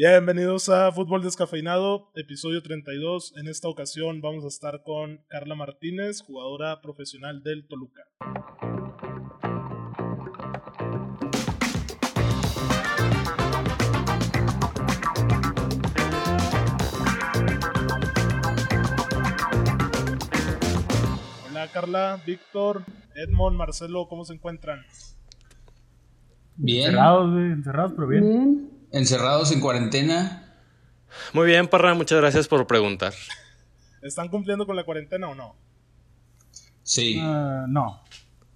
Bienvenidos a Fútbol Descafeinado, episodio 32. En esta ocasión vamos a estar con Carla Martínez, jugadora profesional del Toluca. Hola Carla, Víctor, Edmond, Marcelo, ¿cómo se encuentran? Bien. Encerrados, encerrados, pero bien. Bien. Encerrados en cuarentena. Muy bien, Parra, muchas gracias por preguntar. ¿Están cumpliendo con la cuarentena o no? Sí. Ah, no.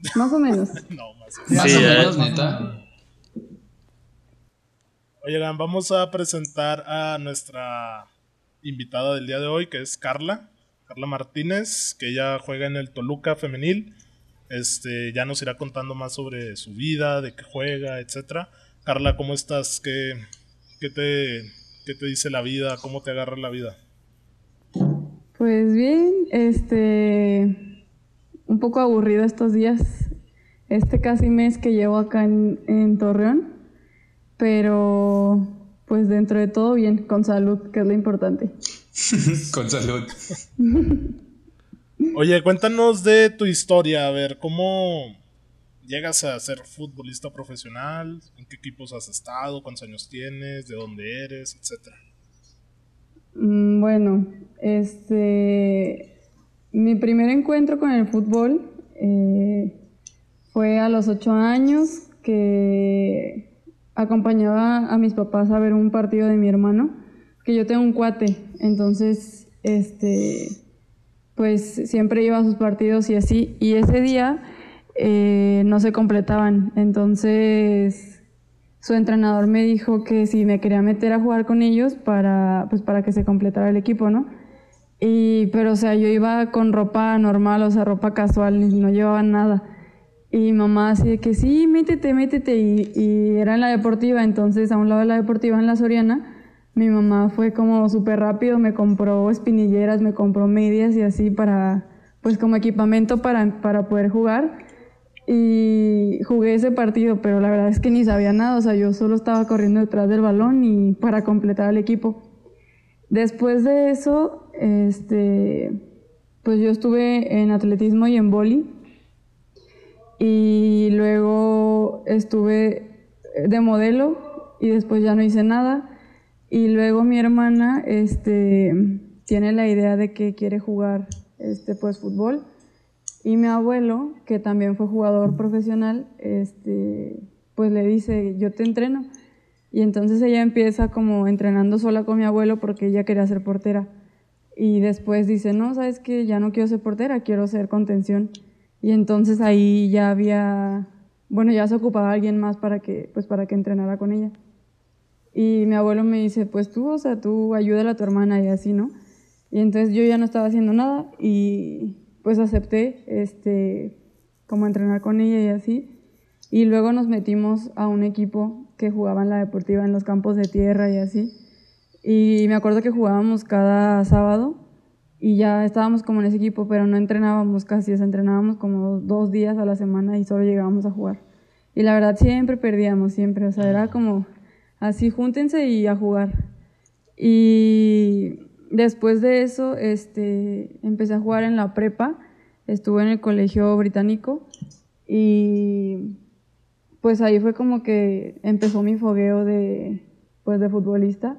Más o menos. No, más. Más Sí, o eh. menos, neta. Oigan, vamos a presentar a nuestra invitada del día de hoy, que es Carla. Carla Martínez, que ella juega en el Toluca femenil. Este, ya nos irá contando más sobre su vida, de qué juega, etcétera. Carla, ¿cómo estás? ¿Qué, qué te, qué te dice la vida? ¿Cómo te agarra la vida? Pues bien, este. Un poco aburrido estos días. Este casi mes que llevo acá en, en Torreón. Pero, pues dentro de todo bien, con salud, que es lo importante. Con salud. Oye, cuéntanos de tu historia, a ver, ¿cómo llegas a ser futbolista profesional? ¿En qué equipos has estado? ¿Cuántos años tienes? ¿De dónde eres? Etcétera. Mm, Bueno, este. Mi primer encuentro con el fútbol eh, fue a los ocho años que acompañaba a mis papás a ver un partido de mi hermano, que yo tengo un cuate, entonces, este, pues siempre iba a sus partidos y así, y ese día eh, no se completaban, entonces su entrenador me dijo que si me quería meter a jugar con ellos para, pues para que se completara el equipo, ¿no? Y, pero, o sea, yo iba con ropa normal, o sea, ropa casual, no llevaba nada. Y mi mamá así de que sí, métete, métete. Y, y era en la deportiva, entonces a un lado de la deportiva en la Soriana, mi mamá fue como súper rápido, me compró espinilleras, me compró medias y así para, pues como equipamiento para, para poder jugar. Y jugué ese partido, pero la verdad es que ni sabía nada, o sea, yo solo estaba corriendo detrás del balón y para completar el equipo. Después de eso, este, pues yo estuve en atletismo y en boli. Y luego estuve de modelo y después ya no hice nada. Y luego mi hermana este, tiene la idea de que quiere jugar este, pues, fútbol. Y mi abuelo, que también fue jugador profesional, este, pues le dice, yo te entreno. Y entonces ella empieza como entrenando sola con mi abuelo porque ella quería ser portera. Y después dice, no, sabes que ya no quiero ser portera, quiero ser contención. Y entonces ahí ya había, bueno, ya se ocupaba alguien más para que, pues para que entrenara con ella. Y mi abuelo me dice, pues tú, o sea, tú ayúdala a tu hermana y así, ¿no? Y entonces yo ya no estaba haciendo nada y pues acepté, este, como entrenar con ella y así. Y luego nos metimos a un equipo que jugaba en la deportiva en los campos de tierra y así. Y me acuerdo que jugábamos cada sábado y ya estábamos como en ese equipo, pero no entrenábamos casi, o sea, entrenábamos como dos días a la semana y solo llegábamos a jugar. Y la verdad siempre perdíamos, siempre, o sea, era como así, júntense y a jugar. Y después de eso, este, empecé a jugar en la prepa, estuve en el colegio británico y pues ahí fue como que empezó mi fogueo de, pues, de futbolista,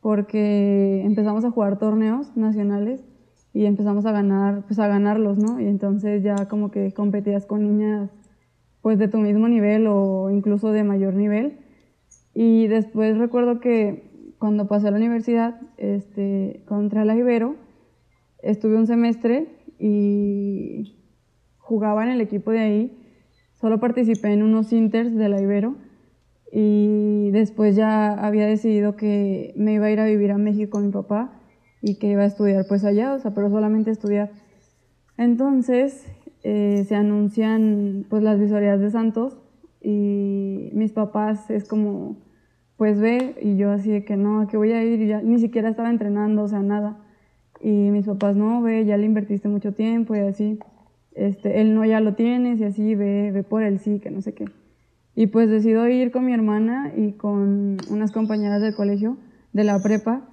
porque empezamos a jugar torneos nacionales y empezamos a ganar, pues a ganarlos, ¿no? Y entonces ya como que competías con niñas pues de tu mismo nivel o incluso de mayor nivel. Y después recuerdo que cuando pasé a la universidad, este, contra la Ibero, estuve un semestre y jugaba en el equipo de ahí. Solo participé en unos inters de la Ibero y después ya había decidido que me iba a ir a vivir a México con mi papá y que iba a estudiar pues allá, o sea, pero solamente estudiar. Entonces eh, se anuncian pues las visorías de Santos y mis papás es como pues ve y yo así de que no, que voy a ir ya ni siquiera estaba entrenando, o sea, nada. Y mis papás no, ve, ya le invertiste mucho tiempo y así. Este, él no ya lo tienes y así ve, ve por él sí, que no sé qué. Y pues decido ir con mi hermana y con unas compañeras del colegio de la prepa.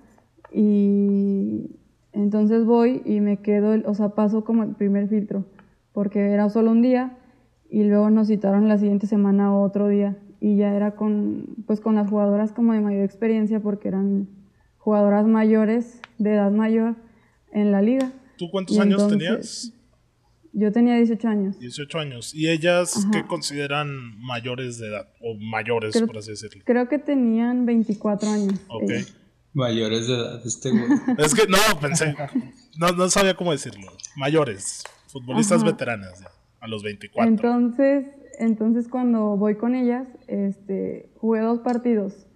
Y entonces voy y me quedo, o sea, paso como el primer filtro, porque era solo un día y luego nos citaron la siguiente semana otro día y ya era con, pues con las jugadoras como de mayor experiencia porque eran jugadoras mayores, de edad mayor en la liga. ¿Tú cuántos Y años entonces- tenías? Yo tenía 18 años. 18 años. ¿Y ellas Ajá. qué consideran mayores de edad? O mayores, Creo- por así decirlo. Creo que tenían 24 años. Ok. ellas. Mayores de edad, este güey. Es que no, pensé. No, no sabía cómo decirlo. Mayores. Futbolistas Ajá. veteranas ya. A los 24. Entonces, entonces cuando voy con ellas, este, jugué dos partidos.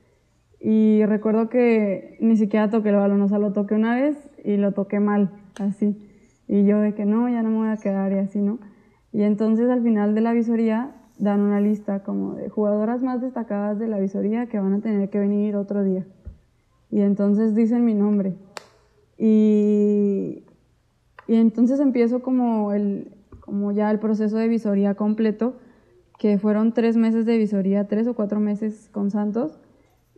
Y recuerdo que ni siquiera toqué el balón, o sea, lo toqué una vez y lo toqué mal, así. Y yo de que no, ya no me voy a quedar y así, ¿no? Y entonces al final de la visoría dan una lista como de jugadoras más destacadas de la visoría que van a tener que venir otro día. Y entonces dicen mi nombre. Y, y entonces empiezo como, el, como ya el proceso de visoría completo, que fueron tres meses de visoría, tres o cuatro meses con Santos.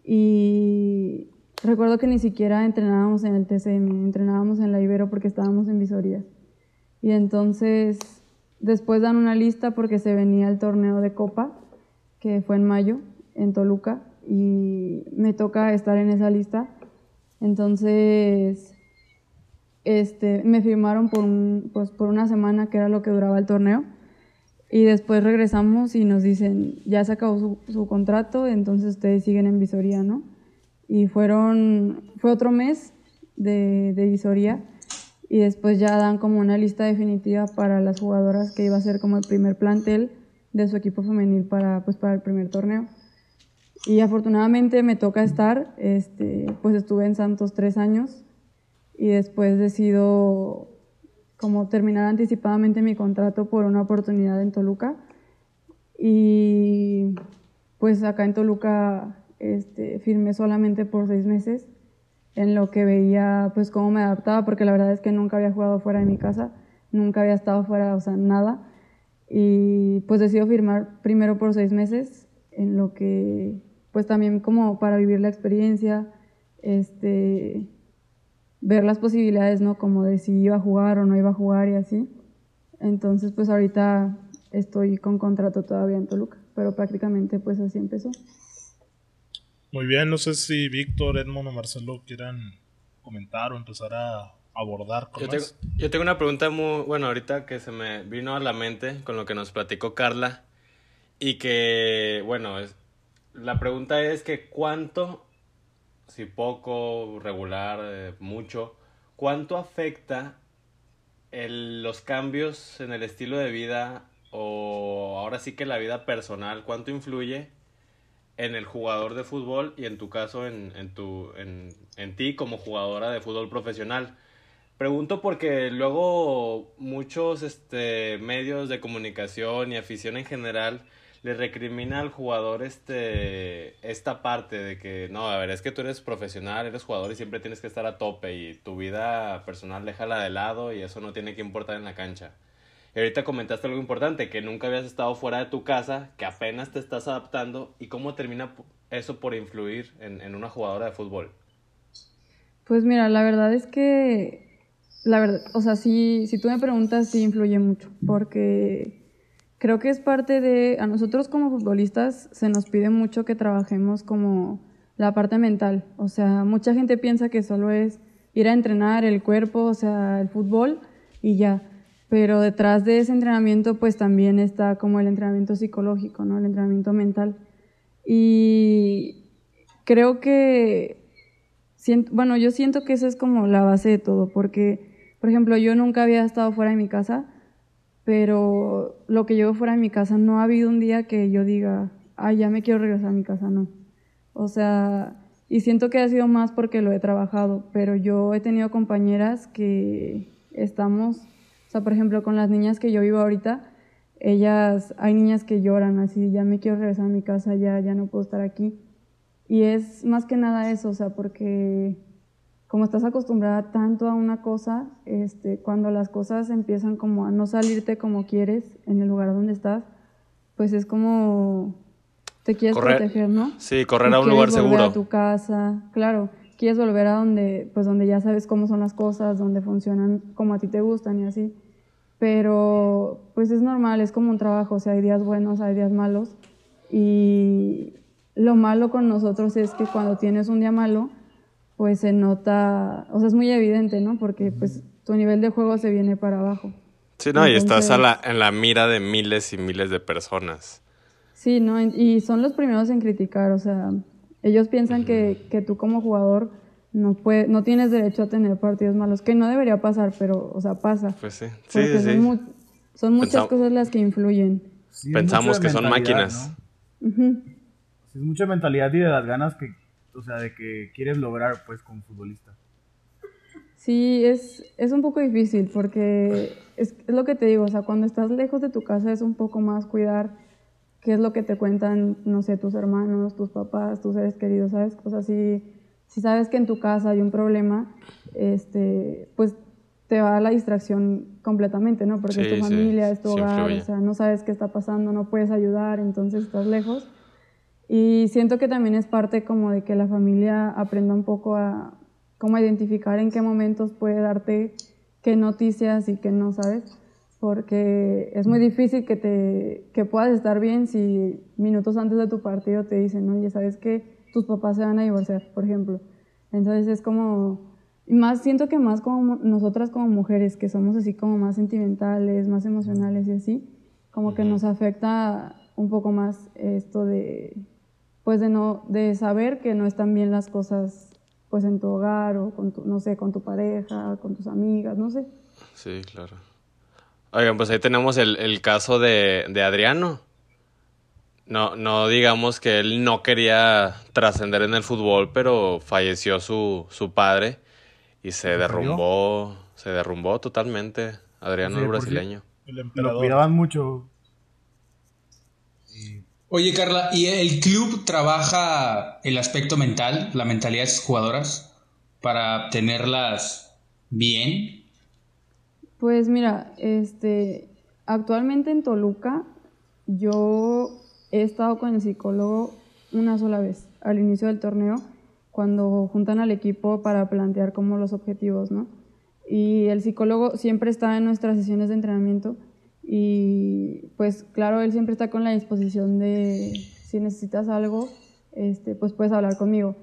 Y recuerdo que ni siquiera entrenábamos en el TCM, entrenábamos en la Ibero porque estábamos en visorías. Y entonces después dan una lista porque se venía el torneo de Copa, que fue en mayo, en Toluca, y me toca estar en esa lista. Entonces, este, me firmaron por, pues, por una semana, que era lo que duraba el torneo. Y después regresamos y nos dicen, ya se acabó su, su contrato, entonces ustedes siguen en visoría, ¿no? Y fueron, fue otro mes de, de visoría y después ya dan como una lista definitiva para las jugadoras que iba a ser como el primer plantel de su equipo femenil para, pues, para el primer torneo. Y afortunadamente me toca estar, este, pues estuve en Santos tres años y después decido como terminar anticipadamente mi contrato por una oportunidad en Toluca. Y pues acá en Toluca este, firmé solamente por seis meses en lo que veía pues cómo me adaptaba, porque la verdad es que nunca había jugado fuera de mi casa, nunca había estado fuera, o sea, nada. Y pues decido firmar primero por seis meses, en lo que pues también como para vivir la experiencia, este, ver las posibilidades, ¿no? Como de si iba a jugar o no iba a jugar y así. Entonces, pues ahorita estoy con contrato todavía en Toluca, pero prácticamente pues así empezó. Muy bien, no sé si Víctor, Edmond o Marcelo quieran comentar o empezar a abordar con Yo tengo, yo tengo una pregunta muy, bueno, ahorita que se me vino a la mente con lo que nos platicó Carla y que, bueno, es- la pregunta es que cuánto, si poco, regular, eh, mucho, cuánto afecta el- los cambios en el estilo de vida o ahora sí que la vida personal, cuánto influye en el jugador de fútbol y en tu caso en, en, tu, en, en ti como jugadora de fútbol profesional. Pregunto porque luego muchos este, medios de comunicación y afición en general le recrimina al jugador este, esta parte de que, no, a ver, es que tú eres profesional, eres jugador y siempre tienes que estar a tope y tu vida personal déjala de lado y eso no tiene que importar en la cancha. Y ahorita comentaste algo importante, que nunca habías estado fuera de tu casa, que apenas te estás adaptando y cómo termina eso por influir en, en una jugadora de fútbol. Pues mira, la verdad es que, la verdad, o sea, sí, si tú me preguntas, sí influye mucho, porque creo que es parte de, a nosotros como futbolistas se nos pide mucho que trabajemos como la parte mental, o sea, mucha gente piensa que solo es ir a entrenar el cuerpo, o sea, el fútbol y ya, pero detrás de ese entrenamiento pues también está como el entrenamiento psicológico, ¿no? El entrenamiento mental. Y creo que bueno, yo siento que eso es como la base de todo, porque, por ejemplo, yo nunca había estado fuera de mi casa, pero lo que llevo fuera de mi casa no ha habido un día que yo diga, ay, ya me quiero regresar a mi casa, no. O sea, y siento que ha sido más porque lo he trabajado, pero yo he tenido compañeras que estamos, o sea, por ejemplo, con las niñas que yo vivo ahorita, ellas, hay niñas que lloran así, ya me quiero regresar a mi casa, ya, ya no puedo estar aquí. Y es más que nada eso, o sea, porque como estás acostumbrada tanto a una cosa, este, cuando las cosas empiezan como a no salirte como quieres en el lugar donde estás, pues es como te quieres Correr- proteger, ¿no? Sí, correr Y a un quieres lugar volver seguro. a tu casa, claro, quieres volver a donde, pues donde ya sabes cómo son las cosas, donde funcionan como a ti te gustan y así. Pero pues es normal, es como un trabajo, o sea, hay días buenos, hay días malos. Y lo malo con nosotros es que cuando tienes un día malo, pues se nota, o sea, es muy evidente, ¿no? Porque pues tu nivel de juego se viene para abajo. Sí, no, y estás a la, en la mira de miles y miles de personas. Sí, ¿no? Y son los primeros en criticar, o sea, ellos piensan que, que tú como jugador no, puede, no tienes derecho a tener partidos malos, que no debería pasar, pero, o sea, pasa. Pues sí, sí, Porque sí. son, sí. mu- son muchas Pensam- cosas las que influyen. Sí, Pensamos que son máquinas. ¿no? Es mucha mentalidad y de las ganas que, o sea, de que quieres lograr, pues, como futbolista. Sí, es, es un poco difícil porque es, es lo que te digo, o sea, cuando estás lejos de tu casa es un poco más cuidar qué es lo que te cuentan, no sé, tus hermanos, tus papás, tus seres queridos, ¿sabes? O sea, si, si sabes que en tu casa hay un problema, este, pues te va la distracción completamente, ¿no? Porque es tu sí, familia, es tu hogar, o sea, no sabes qué está pasando, no puedes ayudar, entonces estás lejos. Y siento que también es parte como de que la familia aprenda un poco a cómo identificar en qué momentos puede darte qué noticias y qué no sabes, porque es muy difícil que te que puedas estar bien si minutos antes de tu partido te dicen, oye, sabes que tus papás se van a divorciar, por ejemplo. Entonces es como más siento que más como nosotras como mujeres que somos así como más sentimentales, más emocionales y así, como que nos afecta un poco más esto de pues de no de saber que no están bien las cosas pues en tu hogar o con tu, no sé, con tu pareja, con tus amigas, no sé. Sí, claro. Oigan, pues ahí tenemos el, el caso de, de Adriano. No, no digamos que él no quería trascender en el fútbol, pero falleció su, su padre y se ¿Se derrumbó, se derrumbó totalmente. Adriano Sí, el brasileño. El Lo cuidaban mucho. Oye, Carla, ¿y el club trabaja el aspecto mental, la mentalidad de sus jugadoras para tenerlas bien? Pues mira, este, actualmente en Toluca yo he estado con el psicólogo una sola vez, al inicio del torneo, cuando juntan al equipo para plantear como los objetivos, ¿no? Y el psicólogo siempre está en nuestras sesiones de entrenamiento y pues claro, él siempre está con la disposición de si necesitas algo, este, pues puedes hablar conmigo.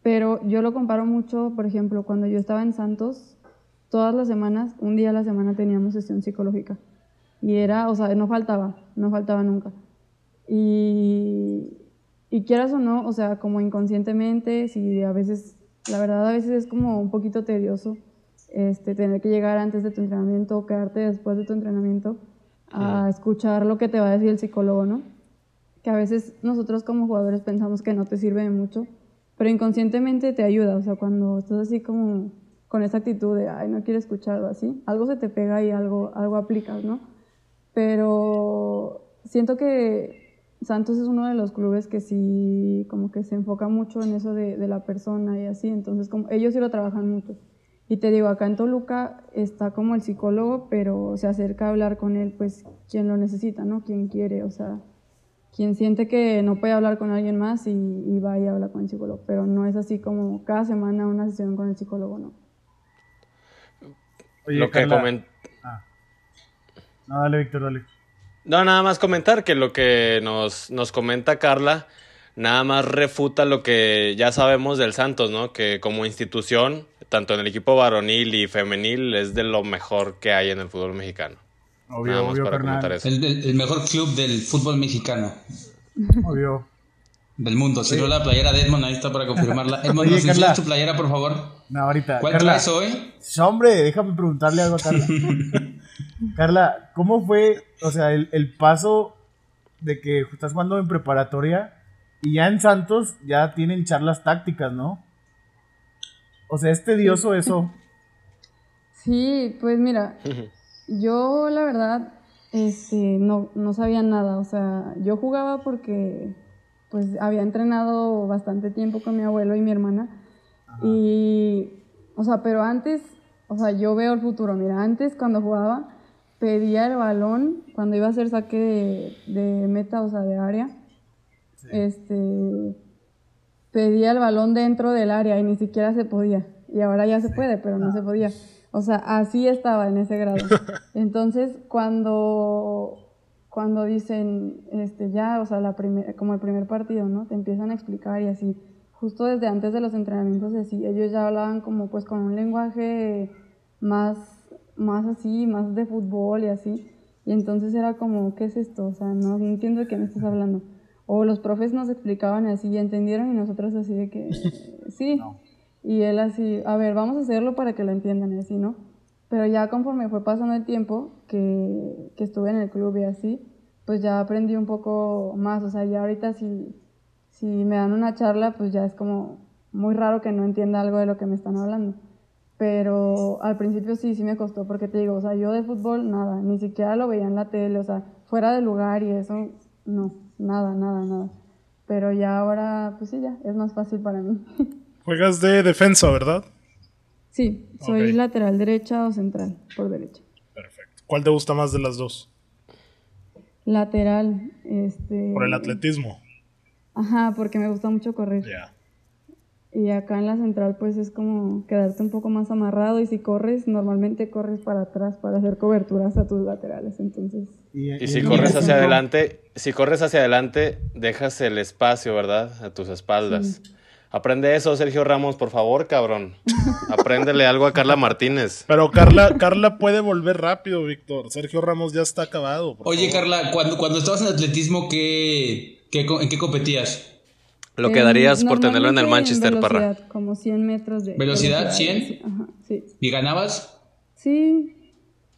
Pero yo lo comparo mucho, por ejemplo, cuando yo estaba en Santos, todas las semanas, un día a la semana teníamos sesión psicológica. Y era, o sea, no faltaba, no faltaba nunca. Y, y quieras o no, o sea, como inconscientemente, si a veces, la verdad a veces es como un poquito tedioso este, tener que llegar antes de tu entrenamiento o quedarte después de tu entrenamiento a escuchar lo que te va a decir el psicólogo, ¿no? Que a veces nosotros como jugadores pensamos que no te sirve de mucho, pero inconscientemente te ayuda, o sea, cuando estás así como con esa actitud de, ay, no quiero escucharlo así, algo se te pega y algo, algo aplicas, ¿no? Pero siento que Santos es uno de los clubes que sí, como que se enfoca mucho en eso de, de la persona y así, entonces como ellos sí lo trabajan mucho. Y te digo, acá en Toluca está como el psicólogo, pero se acerca a hablar con él, pues quien lo necesita, ¿no? Quien quiere, o sea, quien siente que no puede hablar con alguien más y, y va y habla con el psicólogo, pero no es así como cada semana una sesión con el psicólogo, ¿no? Oye, lo que Carla- comen- Ah. No, dale, Víctor, dale. No, nada más comentar que lo que nos, nos comenta Carla nada más refuta lo que ya sabemos del Santos, ¿no? Que como institución, tanto en el equipo varonil y femenil, es de lo mejor que hay en el fútbol mexicano. Obvio, nada más obvio, para comentar eso. El, mejor club del fútbol mexicano, Obvio. del mundo. Si no la playera de Edmond, ahí está para confirmarla. Edmond, Oye, ¿nos Carla. tu playera, por favor? No, ahorita. ¿Cuál Carla, traes hoy? Hombre, déjame preguntarle algo a Carla. Carla, ¿cómo fue, o sea, el, el paso de que estás jugando en preparatoria y ya en Santos ya tienen charlas tácticas, ¿no? O sea, es tedioso eso. Sí, pues mira, yo la verdad este, no, no sabía nada, o sea, yo jugaba porque pues había entrenado bastante tiempo con mi abuelo y mi hermana. Y, o sea, pero antes, o sea, yo veo el futuro, mira, antes cuando jugaba pedía el balón cuando iba a hacer saque de, de meta, o sea, de área, este, pedía el balón dentro del área y ni siquiera se podía. Y ahora ya se puede, pero no se podía. O sea, así estaba en ese grado. Entonces, cuando, cuando dicen, este, ya, o sea, la primer, como el primer partido, ¿no? Te empiezan a explicar y así. Justo desde antes de los entrenamientos, así, ellos ya hablaban como pues con un lenguaje más, más así, más de fútbol y así. Y entonces era como, ¿qué es esto? O sea, no, no entiendo de qué me estás hablando. O los profes nos explicaban así y entendieron y nosotros así de que, sí. Y él así, a ver, vamos a hacerlo para que lo entiendan y así, ¿no? Pero ya conforme fue pasando el tiempo que, que estuve en el club y así, pues ya aprendí un poco más. O sea, ya ahorita si, si me dan una charla, pues ya es como muy raro que no entienda algo de lo que me están hablando. Pero al principio sí, sí me costó, porque te digo, o sea, yo de fútbol nada, ni siquiera lo veía en la tele, o sea, fuera de lugar y eso, no, nada, nada, nada. Pero ya ahora, pues sí, ya, es más fácil para mí. Juegas de defensa, ¿verdad? Sí, soy lateral derecha o central, por derecha. Perfecto. ¿Cuál te gusta más de las dos? Lateral, este... Por el atletismo. Ajá, porque me gusta mucho correr. Ya. Y acá en la central pues es como quedarte un poco más amarrado y si corres, normalmente corres para atrás para hacer coberturas a tus laterales, entonces... Y si corres hacia adelante, si corres hacia adelante, dejas el espacio, ¿verdad? A tus espaldas. Aprende eso, Sergio Ramos, por favor, cabrón. Apréndele algo a Carla Martínez. Pero Carla, Carla puede volver rápido, Víctor. Sergio Ramos ya está acabado. Oye, favor. Carla, cuando, cuando estabas en atletismo, ¿qué, qué ¿en qué competías? Lo que darías por tenerlo en el Manchester, Parra. velocidad, Como 100 metros de... ¿Velocidad? velocidad, 100? sí, Ajá, sí. ¿Y ganabas? Sí.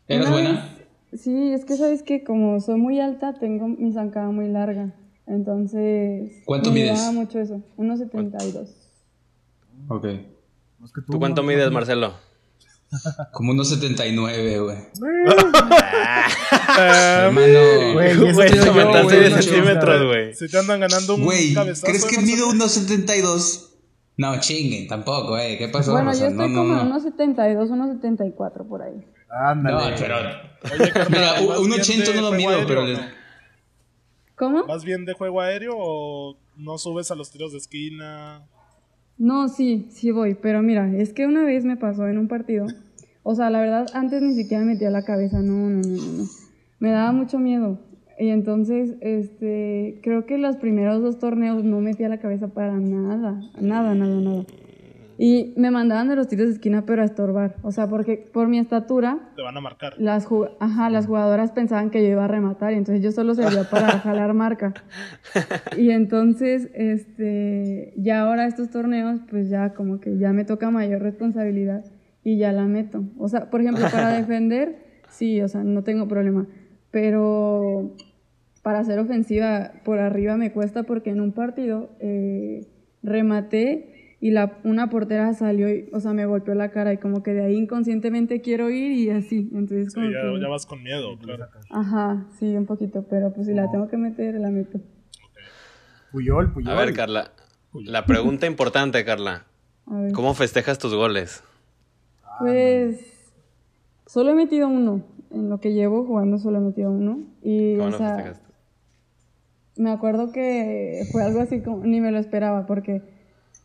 ¿Eras Una buena? vez- sí, es que sabes que como soy muy alta, tengo mi zancada muy larga. Entonces... ¿Cuánto me mides? mucho eso. 1.72. Ok. ¿Tú cuánto mides, Marcelo? Como unos 79, güey. Eh, Hermano. Güey, eso Güey, te digo yo, aumentaste güey, 10 no centímetros, chingas. güey. si te andan ganando un Güey, cabezazo. ¿crees que mido unos 72? No, chinguen, tampoco, eh. ¿Qué pasó? Bueno, yo estoy no, como no, en no. 1.72, 1.74 por ahí. Ándale. No, pero. Mira, ¿vas un bien 80 de no lo mido, aéreo pero? ¿Cómo? ¿Vas bien de juego aéreo o no subes a los tiros de esquina? No, sí, sí voy, pero mira, es que una vez me pasó en un partido, o sea, la verdad, antes ni siquiera me metía la cabeza, no, no, no, no. Me daba mucho miedo. Y entonces, este, creo que los primeros dos torneos no metía la cabeza para nada, nada, nada, nada. Y me mandaban de los tiros de esquina, pero a estorbar. O sea, porque por mi estatura, Te van a marcar. las, ajá, las jugadoras pensaban que yo iba a rematar y entonces yo solo servía para jalar marca. Y entonces, este, ya ahora estos torneos, pues ya como que ya me toca mayor responsabilidad y ya la meto. O sea, por ejemplo, para defender, sí, o sea, no tengo problema. Pero para hacer ofensiva por arriba me cuesta porque en un partido eh, rematé y la, una portera salió, y, o sea, me golpeó la cara y como que de ahí inconscientemente quiero ir y así. Entonces, Sí, como ya, que- ya vas con miedo, claro. Ajá, sí, un poquito, pero pues si la tengo que meter, la meto. Puyol, Puyol. A ver, Carla. La pregunta importante, Carla. A ver. ¿Cómo festejas tus goles? Pues solo he metido uno. En lo que llevo jugando solo he metido uno. Y, ¿Cómo o lo sea, festejaste? me acuerdo que fue algo así como, ni me lo esperaba, porque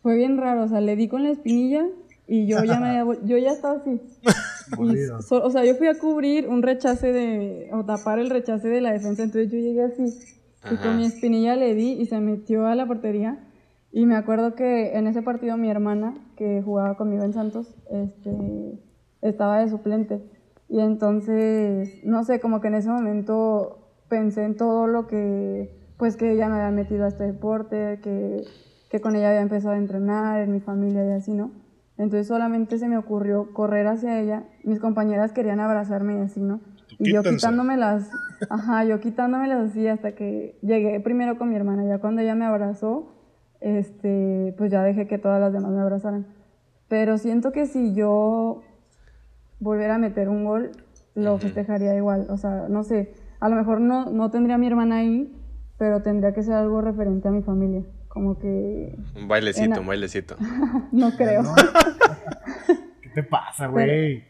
fue bien raro. O sea, le di con la espinilla y yo ya me había yo ya estaba así. Y so- o sea, yo fui a cubrir un rechace de, o tapar el rechace de la defensa, entonces yo llegué así. Y Ajá. con mi espinilla le di y se metió a la portería. Y me acuerdo que en ese partido mi hermana, que jugaba conmigo en Santos, este, estaba de suplente. Y entonces, no sé, como que en ese momento pensé en todo lo que, pues que ella me había metido a este deporte, que, que con ella había empezado a entrenar, en mi familia y así, ¿no? Entonces solamente se me ocurrió correr hacia ella. Mis compañeras querían abrazarme y así, ¿no? Y yo Quítense. quitándomelas, ajá, yo quitándomelas así hasta que llegué primero con mi hermana. Ya cuando ella me abrazó, este, pues ya dejé que todas las demás me abrazaran. Pero siento que si yo volviera a meter un gol, lo festejaría igual. O sea, no sé, a lo mejor no, no tendría a mi hermana ahí, pero tendría que ser algo referente a mi familia. Como que Un bailecito, En- un bailecito. no creo. ¿Qué te pasa, güey?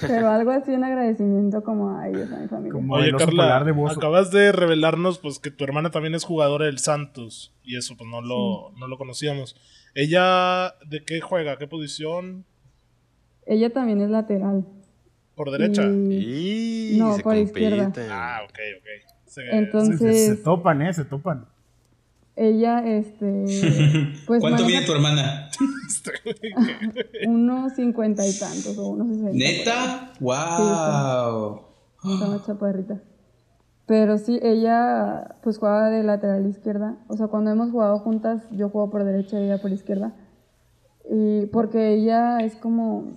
Pero algo así en agradecimiento como a ellos, a mi familia. Como Oye, Carla, de acabas de revelarnos pues que tu hermana también es jugadora del Santos. Y eso pues no lo, no lo conocíamos. ¿Ella de qué juega? ¿Qué posición? Ella también es lateral. ¿Por derecha? Y- Y No, se por izquierda. Ah, ok, ok. Se- Se, Entonces, se topan, ¿eh? Se topan. Ella, este, pues ¿Cuánto maneja mide tu hermana? unos cincuenta y tantos o unos sesenta. ¿Neta? ¡Wow! Está una chaparrita. Pero sí, ella pues juega de lateral izquierda. O sea, cuando hemos jugado juntas, yo juego por derecha y ella por izquierda. Y porque ella es como,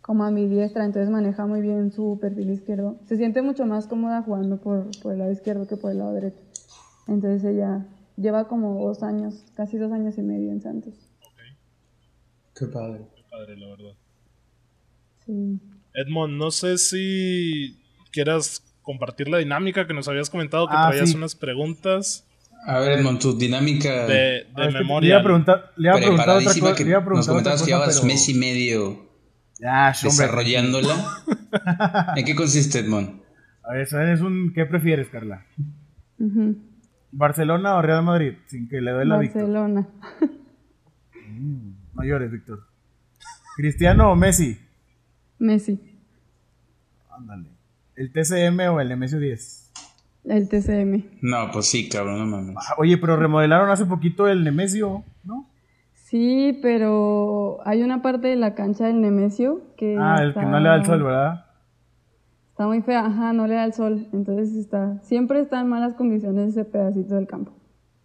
como a mi diestra, entonces maneja muy bien su perfil izquierdo. Se siente mucho más cómoda jugando por, por el lado izquierdo que por el lado derecho. Entonces ella lleva como dos años, casi dos años y medio en Santos. Qué padre. Qué padre, la verdad. Sí. Edmond, no sé si quieras compartir la dinámica que nos habías comentado, que Ah, traías sí. unas preguntas A ver, Edmond, tu dinámica de, de Ah, es que memoria. Le iba a preguntar, le iba a preguntar otra cosa. que Le iba a nos preguntar otra comentabas cosa, que llevas pero... mes y medio Ya, desarrollándola. ¿En qué consiste, Edmond? A ver, eso es un... ¿Qué prefieres, Carla? Ujú. ¿Barcelona o Real Madrid? Sin que le dé la Víctor. Barcelona. No llores, Víctor. ¿Cristiano o Messi? Messi. Ándale. ¿El TCM o el Nemesio 10? El TCM. No, pues sí, cabrón, no mames. Ah, Oye, pero remodelaron hace poquito el Nemesio, ¿no? Sí, pero hay una parte de la cancha del Nemesio que. Ah, el que no le da el sol, ¿verdad? Está muy fea, ajá, no le da el sol. Entonces está. Siempre está en malas condiciones ese pedacito del campo.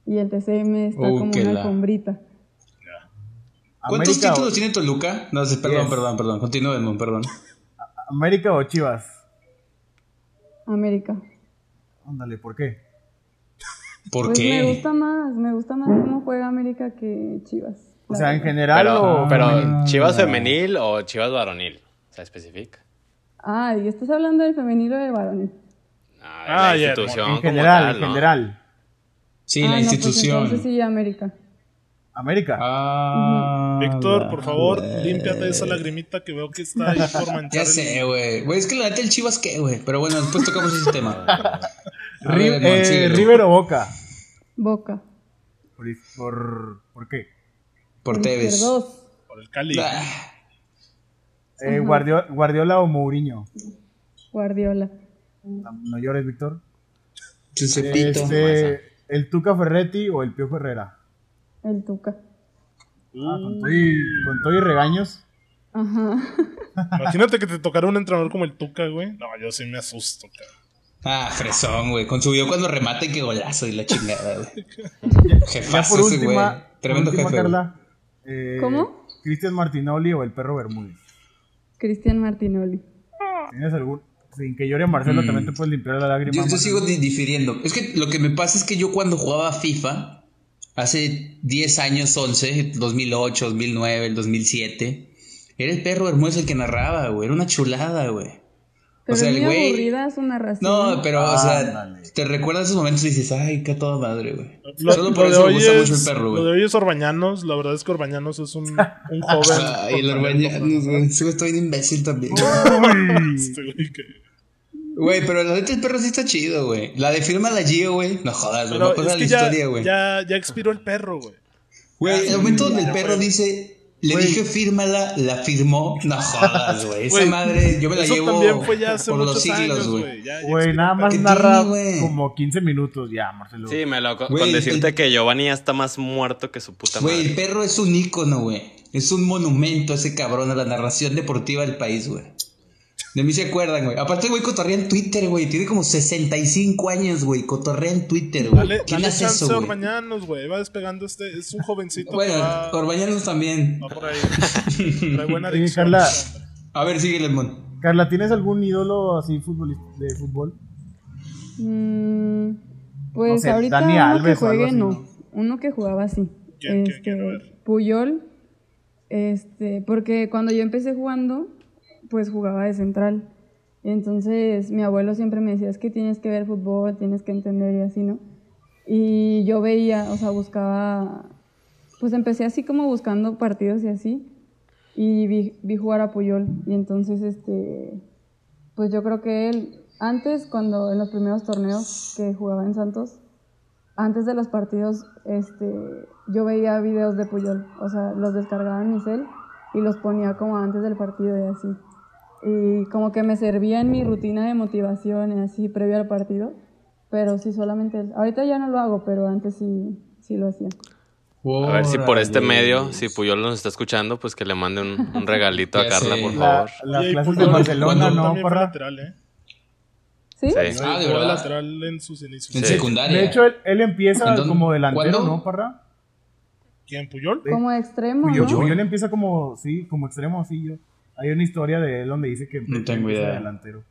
Y el TCM está Uh, como una la- alfombrita. ¿Cuántos América títulos o, tiene Toluca? No sé, perdón, Diez. perdón, perdón. Continúa, Edmond, perdón. ¿América o Chivas? América. Ándale, ¿por qué? ¿Por Pues me qué? gusta más, me gusta más cómo juega América que Chivas. O sea, en general Pero, o... pero? ¿Chivas femenil o Chivas varonil? O sea, especifica. Ah, ¿y estás hablando del femenino o del varonil? Ah, la ya, institución En como general, tal, en general. Sí, Ah, la no, pues institución. entonces sí, América. América. Ah, Víctor, por favor, límpiate esa lagrimita que veo que está ahí por manchar. Ya sé, güey. Güey, es que la neta el Chivas qué, güey. Pero bueno, después tocamos ese tema. Eh. River o Boca. Boca. Por, por, ¿por qué? Por Tevez. Izquierdos. Por el Cali. Ah, Eh, Guardiola, Guardiola o Mourinho. Guardiola. No, no llores, Víctor. Este, ¿El Tuca Ferretti o el Pío Herrera? El Tuca. Ah, con todo y, con todo y regaños. Ajá. Imagínate que te tocara un entrenador como el Tuca, güey. No, yo sí me asusto, cabrón. Ah, fresón, güey. Con su video cuando remata y que golazo y la chingada, güey. Ya Jefazo güey. Tremendo última, jefe. Carla. eh, ¿Cómo? Cristian Martinoli o el perro Bermúdez. Cristian Martinoli. ¿Tienes algún? Sin que llore Marcelo, Mm. también te puedes limpiar la lágrima. Yo, yo sigo di- difiriendo. Es que lo que me pasa es que yo cuando jugaba FIFA, hace 10 años, 11, 2008, 2009, el 2007, era el perro Bermúdez el que narraba, güey. Era una chulada, güey. Pero sea, es el muy güey- aburrida su narración. No, pero, o sea, Ándale. te recuerdas esos momentos y dices, ay, qué toda madre, güey. Lo, Solo lo por de eso me gusta es, mucho el perro, lo de güey. hoy es Orbañanos. La verdad es que Orbañanos es un, un joven. Ay, el Orbañanos, güey. Güey está bien imbécil también. Este güey Güey, pero la neta el perro sí está chido, güey. La de firma la Gio, güey. No jodas, güey. No pasa es la ya, historia, güey. ya, ya expiró el perro, güey. Güey, el momento donde el perro dice, le dije fírmala, la firmó. No jodas, güey. Esa madre, yo me la Eso llevo también fue ya hace por los siglos, güey. güey. Nada más ¿Qué narra tiene, güey? como 15 minutos ya, Marcelo. Sí, me lo, con Güey, decirte el- que Giovanni ya está más muerto que su puta Güey, el madre. perro es un ícono, güey. Es un monumento ese cabrón a la narración deportiva del país, güey. De mí se acuerdan, güey. Aparte, güey, cotorrea en Twitter, güey. Tiene como 65 años, güey. Cotorrea en Twitter, güey. Dale, ¿Quién dale hace chance eso, a güey? Orbañanos, güey. Va despegando este. Es un jovencito. Bueno, va, Orbañanos también. va por ahí. Trae buena adicción. Carla, A ver, síguele, mon. Carla, ¿tienes algún ídolo así futbolista, de fútbol? Mm, pues No sé, ahorita Dani uno Alves que juegue así, no. ¿no? Uno que jugaba así. ¿Quién, quién, este, quién? Puyol. Este, porque cuando yo empecé jugando, pues jugaba de central. Entonces mi abuelo siempre me decía, es que tienes que ver fútbol, tienes que entender y así, ¿no? Y yo veía, o sea, buscaba, pues empecé así como buscando partidos y así. y vi, vi jugar a Puyol. Y entonces, este, pues yo creo que él, antes, cuando en los primeros torneos que jugaba en Santos, antes de los partidos, este, yo veía videos de Puyol, o sea, los descargaba en mi cel y los ponía como antes del partido y así. Y como que me servía en mi rutina de motivación y así previo al partido, pero sí solamente él. Ahorita ya no lo hago, pero antes sí, sí lo hacía. A ver si por este medio, si Puyol nos está escuchando, pues que le mande un, un regalito a Carla, sé. por La- favor. las Oye, y clases de Barcelona, ¿no, Parra? lateral, ¿eh? ¿Sí? Sí. Ah, de verdad. lateral en sus inicios. En Sí. secundaria. De hecho, él, él empieza ¿En dónde? como delantero, ¿Cuándo? ¿no, Parra? ¿Quién, Puyol? Como extremo, Puyol, ¿no? Puyol empieza como, sí, como extremo, así yo. Hay una historia de él donde dice que No tengo idea. delantero.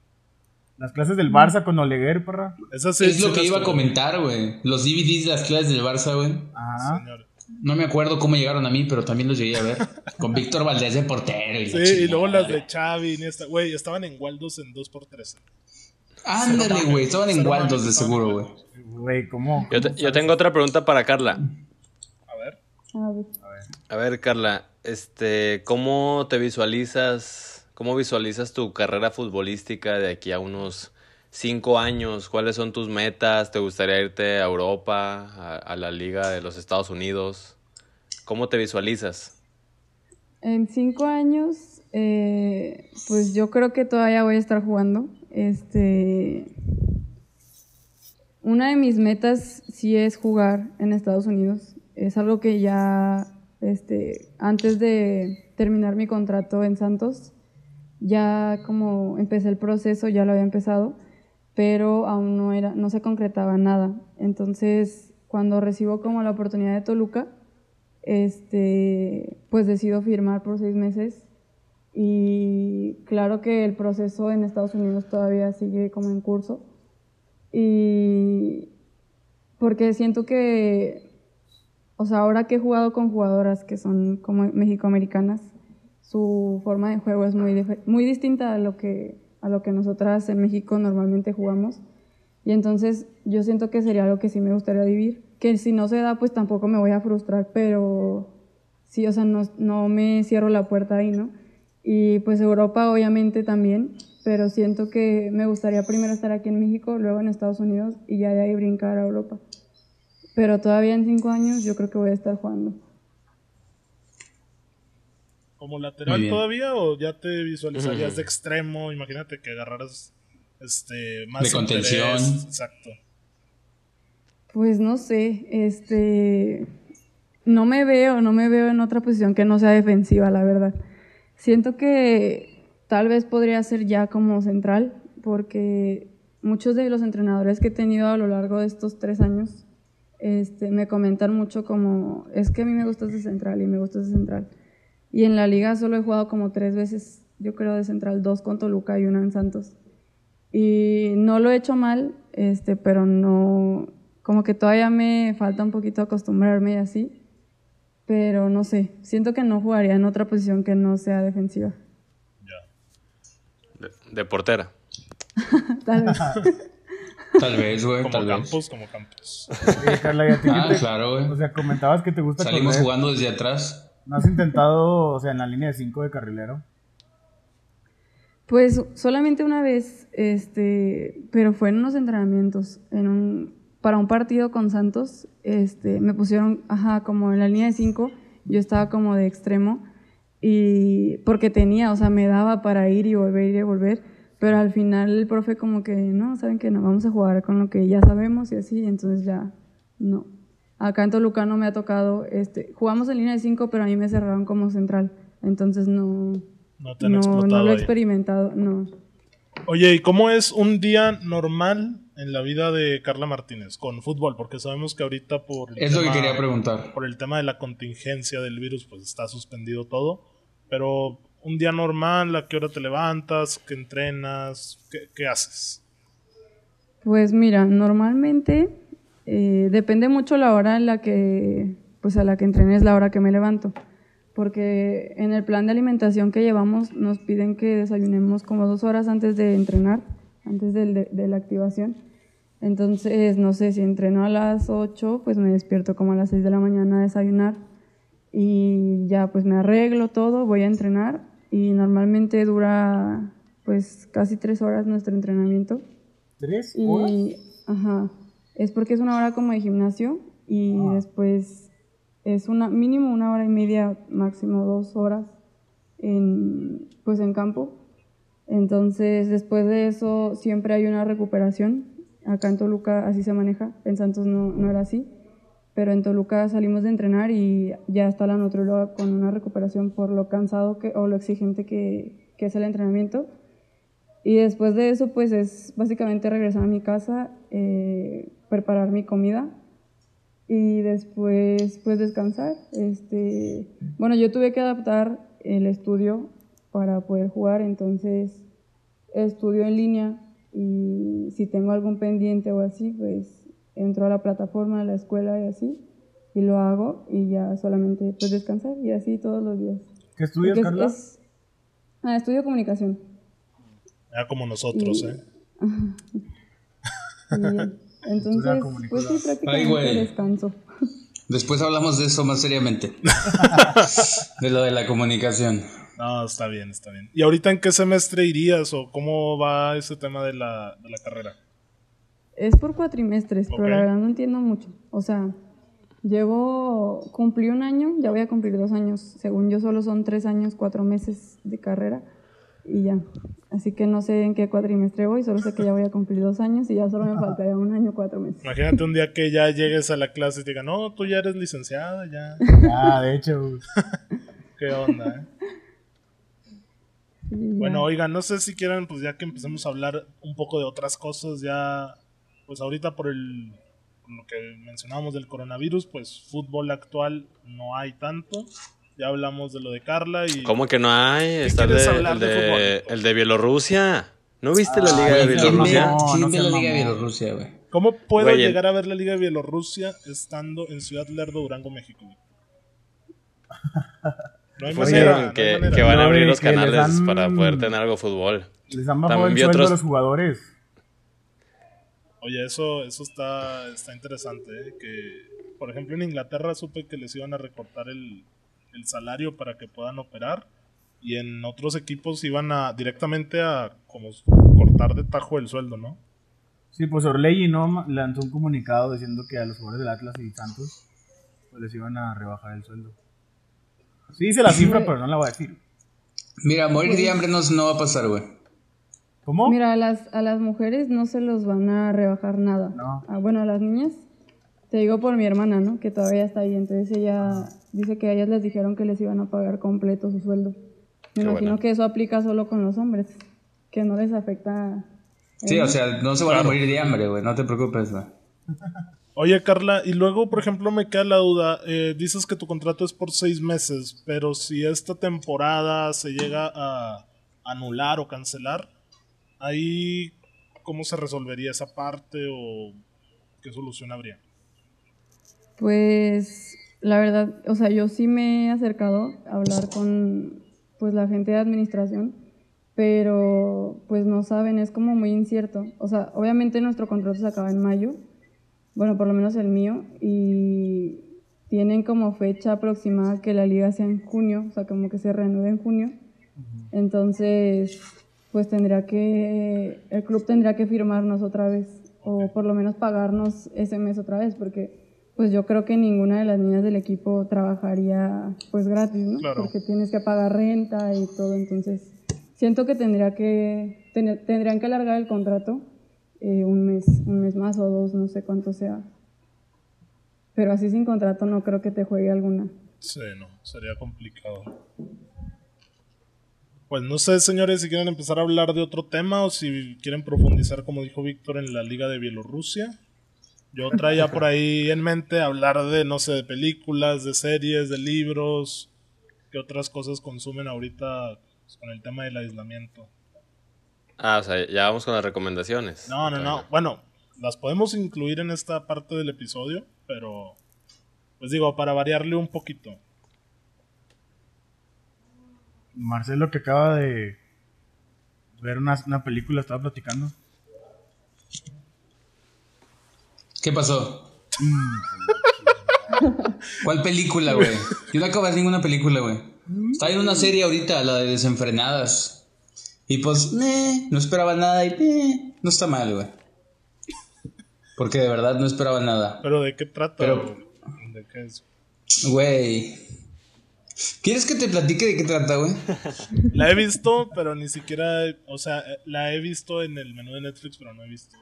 Las clases del Barça con Oleguer, Parra. Esa sí- Es sí lo que iba a comentar, güey. Los DVDs de las clases del Barça, güey. Ajá. Señor. No me acuerdo cómo llegaron a mí, pero también los llegué a ver. Con Víctor Valdés de portero. Y, la Sí, y luego las de Xavi. Güey, estaban en Waldos en 2x3. Ándale, güey. Estaban en Waldos de seguro, güey. Güey, ¿cómo? Yo, te- tengo otra pregunta para Carla. A ver. A ver. A ver, Carla, este, ¿cómo te visualizas, cómo visualizas tu carrera futbolística de aquí a unos cinco años? ¿Cuáles son tus metas? ¿Te gustaría irte a Europa, a, la Liga de los Estados Unidos? ¿Cómo te visualizas? En cinco años, eh, pues yo creo que todavía voy a estar jugando. Este, una de mis metas sí es jugar en Estados Unidos. Es algo que ya, este, antes de terminar mi contrato en Santos, ya como empecé el proceso, ya lo había empezado, pero aún no era, no se concretaba nada. Entonces, cuando recibo como la oportunidad de Toluca, este, pues decido firmar por seis meses y claro que el proceso en Estados Unidos todavía sigue como en curso y porque siento que, o sea, ahora que he jugado con jugadoras que son como mexicoamericanas, su forma de juego es muy, muy distinta a lo, que, a lo que nosotras en México normalmente jugamos. Y entonces yo siento que sería algo que sí me gustaría vivir. Que si no se da, pues tampoco me voy a frustrar, pero sí, o sea, no, no me cierro la puerta ahí, ¿no? Y pues Europa obviamente también, pero siento que me gustaría primero estar aquí en México, luego en Estados Unidos y ya de ahí brincar a Europa. Pero todavía en cinco años yo creo que voy a estar jugando. ¿Como lateral todavía o ya te visualizarías de extremo? Imagínate que agarraras este, más De contención. interés. Exacto. Pues no sé, este, no me veo, no me veo en otra posición que no sea defensiva, la verdad. Siento que tal vez podría ser ya como central, porque muchos de los entrenadores que he tenido a lo largo de estos tres años este, me comentan mucho como, es que a mí me gusta de central y me gusta de central. Y en la liga solo he jugado como tres veces, yo creo, de central, dos con Toluca y una en Santos. Y no lo he hecho mal, este, pero no, como que todavía me falta un poquito acostumbrarme y así. Pero no sé, siento que no jugaría en otra posición que no sea defensiva. De, de portera. Tal vez. Tal vez, güey. Como Tal vez. campos, como campos. Oye, Carla, ¿y a ti qué Ah, te- claro, güey. O sea, comentabas que te gusta Salimos correr. jugando desde atrás. ¿No has intentado, o sea, en la línea de 5 de carrilero? Pues solamente una vez, este, pero fue en unos entrenamientos, en un, para un partido con Santos, este, me pusieron, ajá, como en la línea de cinco, yo estaba como de extremo, y porque tenía, o sea, me daba para ir y volver, ir y volver, pero al final el profe como que, no, saben que no, vamos a jugar con lo que ya sabemos y así, entonces ya, no. Acá en Toluca no me ha tocado, este, jugamos en línea de cinco, pero a mí me cerraron como central, entonces no, No te han no, explotado no lo he ahí. experimentado, no. Oye, ¿y cómo es un día normal en la vida de Carla Martínez con fútbol? Porque sabemos que ahorita por el, Es lo que quería preguntar. por el tema de la contingencia del virus, pues está suspendido todo. Pero un día normal, ¿a qué hora te levantas? ¿Qué entrenas? ¿Qué, qué haces? Pues mira, normalmente eh, depende mucho la hora en la que, pues a la que entrenes, la hora que me levanto. Porque en el plan de alimentación que llevamos nos piden que desayunemos como dos horas antes de entrenar, antes del- de, la activación. Entonces, no sé, si entreno a las 8, pues me despierto como a las 6 de la mañana a desayunar. y ya pues me arreglo todo, voy a entrenar y normalmente dura pues casi tres horas nuestro entrenamiento. ¿Tres horas? Y, ajá, es porque es una hora como de gimnasio y Ah. después es una mínimo una hora y media, máximo dos horas en, pues en campo. Entonces, después de eso siempre hay una recuperación. Acá en Toluca así se maneja, en Santos no, no era así. Pero en Toluca salimos de entrenar y ya está la nutrióloga con una recuperación por lo cansado que, o lo exigente que, que es el entrenamiento. Y después de eso, pues es básicamente regresar a mi casa, eh, preparar mi comida y después, pues descansar. Este, bueno, yo tuve que adaptar el estudio para poder jugar, entonces estudio en línea y si tengo algún pendiente o así, pues entro a la plataforma de la escuela y así y lo hago y ya solamente pues descansar y así todos los días. ¿Qué estudias, Porque Carla? es- ah, estudio comunicación. Ya como nosotros, Y- ¿eh? Y entonces, pues sí, prácticamente Ay, güey. descanso. Después hablamos de eso más seriamente. de lo de la comunicación. No, está bien, está bien. ¿Y ahorita en qué semestre irías o cómo va ese tema de la, de la carrera? Es por cuatrimestres, pero la verdad no entiendo mucho. O sea, llevo, cumplí un año, ya voy a cumplir dos años. Según yo solo son tres años, cuatro meses de carrera y ya. Así que no sé en qué cuatrimestre voy, solo sé que ya voy a cumplir dos años y ya solo me faltaría un año, cuatro meses. Imagínate un día que ya llegues a la clase y te digan, no, tú ya eres licenciada, ya. Ah, de hecho. ¿Qué onda, eh? Bueno, oigan, no sé si quieren, pues ya que empecemos a hablar un poco de otras cosas, ya, pues ahorita por el, por lo que mencionábamos del coronavirus, pues fútbol actual no hay tanto. Ya hablamos de lo de Carla y... ¿Cómo que no hay? Está el de, el de de, fútbol? el de Bielorrusia. ¿No viste la Liga de Güey, ¿Quién ve, Bielorrusia? No, no seas la Liga de. Bielorrusia, güey? ¿Cómo puedo Güey, llegar a ver la Liga de Bielorrusia estando en Ciudad Lerdo, Durango, México? güey? No hay Pues manera, dijeron no hay que, manera. que van a No, abrir los que les canales para poder tener algo de fútbol. Les han bajado También el vi sueldo otros- a los jugadores. Oye, eso, eso está, está interesante, ¿eh? Que, por ejemplo, en Inglaterra supe que les iban a recortar el, el salario para que puedan operar. Y en otros equipos iban a directamente a como cortar de tajo el sueldo, ¿no? Sí, pues Orlegui no lanzó un comunicado diciendo que a los jugadores del Atlas y Santos pues les iban a rebajar el sueldo. Sí dice la cifra, pero no la voy a decir. Mira, morir de hambre no, no va a pasar, güey. ¿Cómo? Mira, a las, a las mujeres no se los van a rebajar nada. No. Ah, bueno, a las niñas, te digo por mi hermana, ¿no? Que todavía está ahí. Entonces ella dice que a ellas les dijeron que les iban a pagar completo su sueldo. Me Qué imagino bueno. que eso aplica solo con los hombres, que no les afecta. Sí, o sea, no se van a morir de hambre, güey. No te preocupes, güey. Oye, Carla, y luego, por ejemplo, me queda la duda. eh, dices que tu contrato es por seis meses, pero si esta temporada se llega a anular o cancelar, ahí, ¿cómo se resolvería esa parte o qué solución habría? Pues la verdad, o sea, yo sí me he acercado a hablar con pues la gente de administración, pero pues no saben, es como muy incierto. O sea, obviamente nuestro contrato se acaba en mayo, bueno, por lo menos el mío, y tienen como fecha aproximada que la liga sea en junio, o sea, como que se reanude en junio. Entonces, pues tendría que, el club tendría que firmarnos otra vez, o por lo menos pagarnos ese mes otra vez, porque pues yo creo que ninguna de las niñas del equipo trabajaría pues gratis, ¿no? Claro. Porque tienes que pagar renta y todo, entonces siento que tendría que, ten- tendrían que alargar el contrato eh, un mes, un mes más o dos, no sé cuánto sea. Pero así sin contrato no creo que te juegue alguna. Sí, no, sería complicado. Pues no sé, señores, si quieren empezar a hablar de otro tema o si quieren profundizar, como dijo Víctor, en la Liga de Bielorrusia. Yo traía por ahí en mente hablar de, no sé, de películas, de series, de libros, qué otras cosas consumen ahorita pues, con el tema del aislamiento. Ah, o sea, ya vamos con las recomendaciones. No, no, no. Bueno, las podemos incluir en esta parte del episodio, pero pues digo, para variarle un poquito. Marcelo que acaba de ver una, una película, estaba platicando. ¿Qué pasó? ¿Cuál película, güey? Yo no acabo de ver ninguna película, güey. Está en una serie ahorita, la de Desenfrenadas. Y pues, meh, no esperaba nada y meh, no está mal, güey. Porque de verdad no esperaba nada. Pero ¿de qué trata? Pero- ¿De qué es? Güey. ¿Quieres que te platique de qué trata, güey? La he visto, pero ni siquiera, o sea, la he visto en el menú de Netflix, pero no he visto.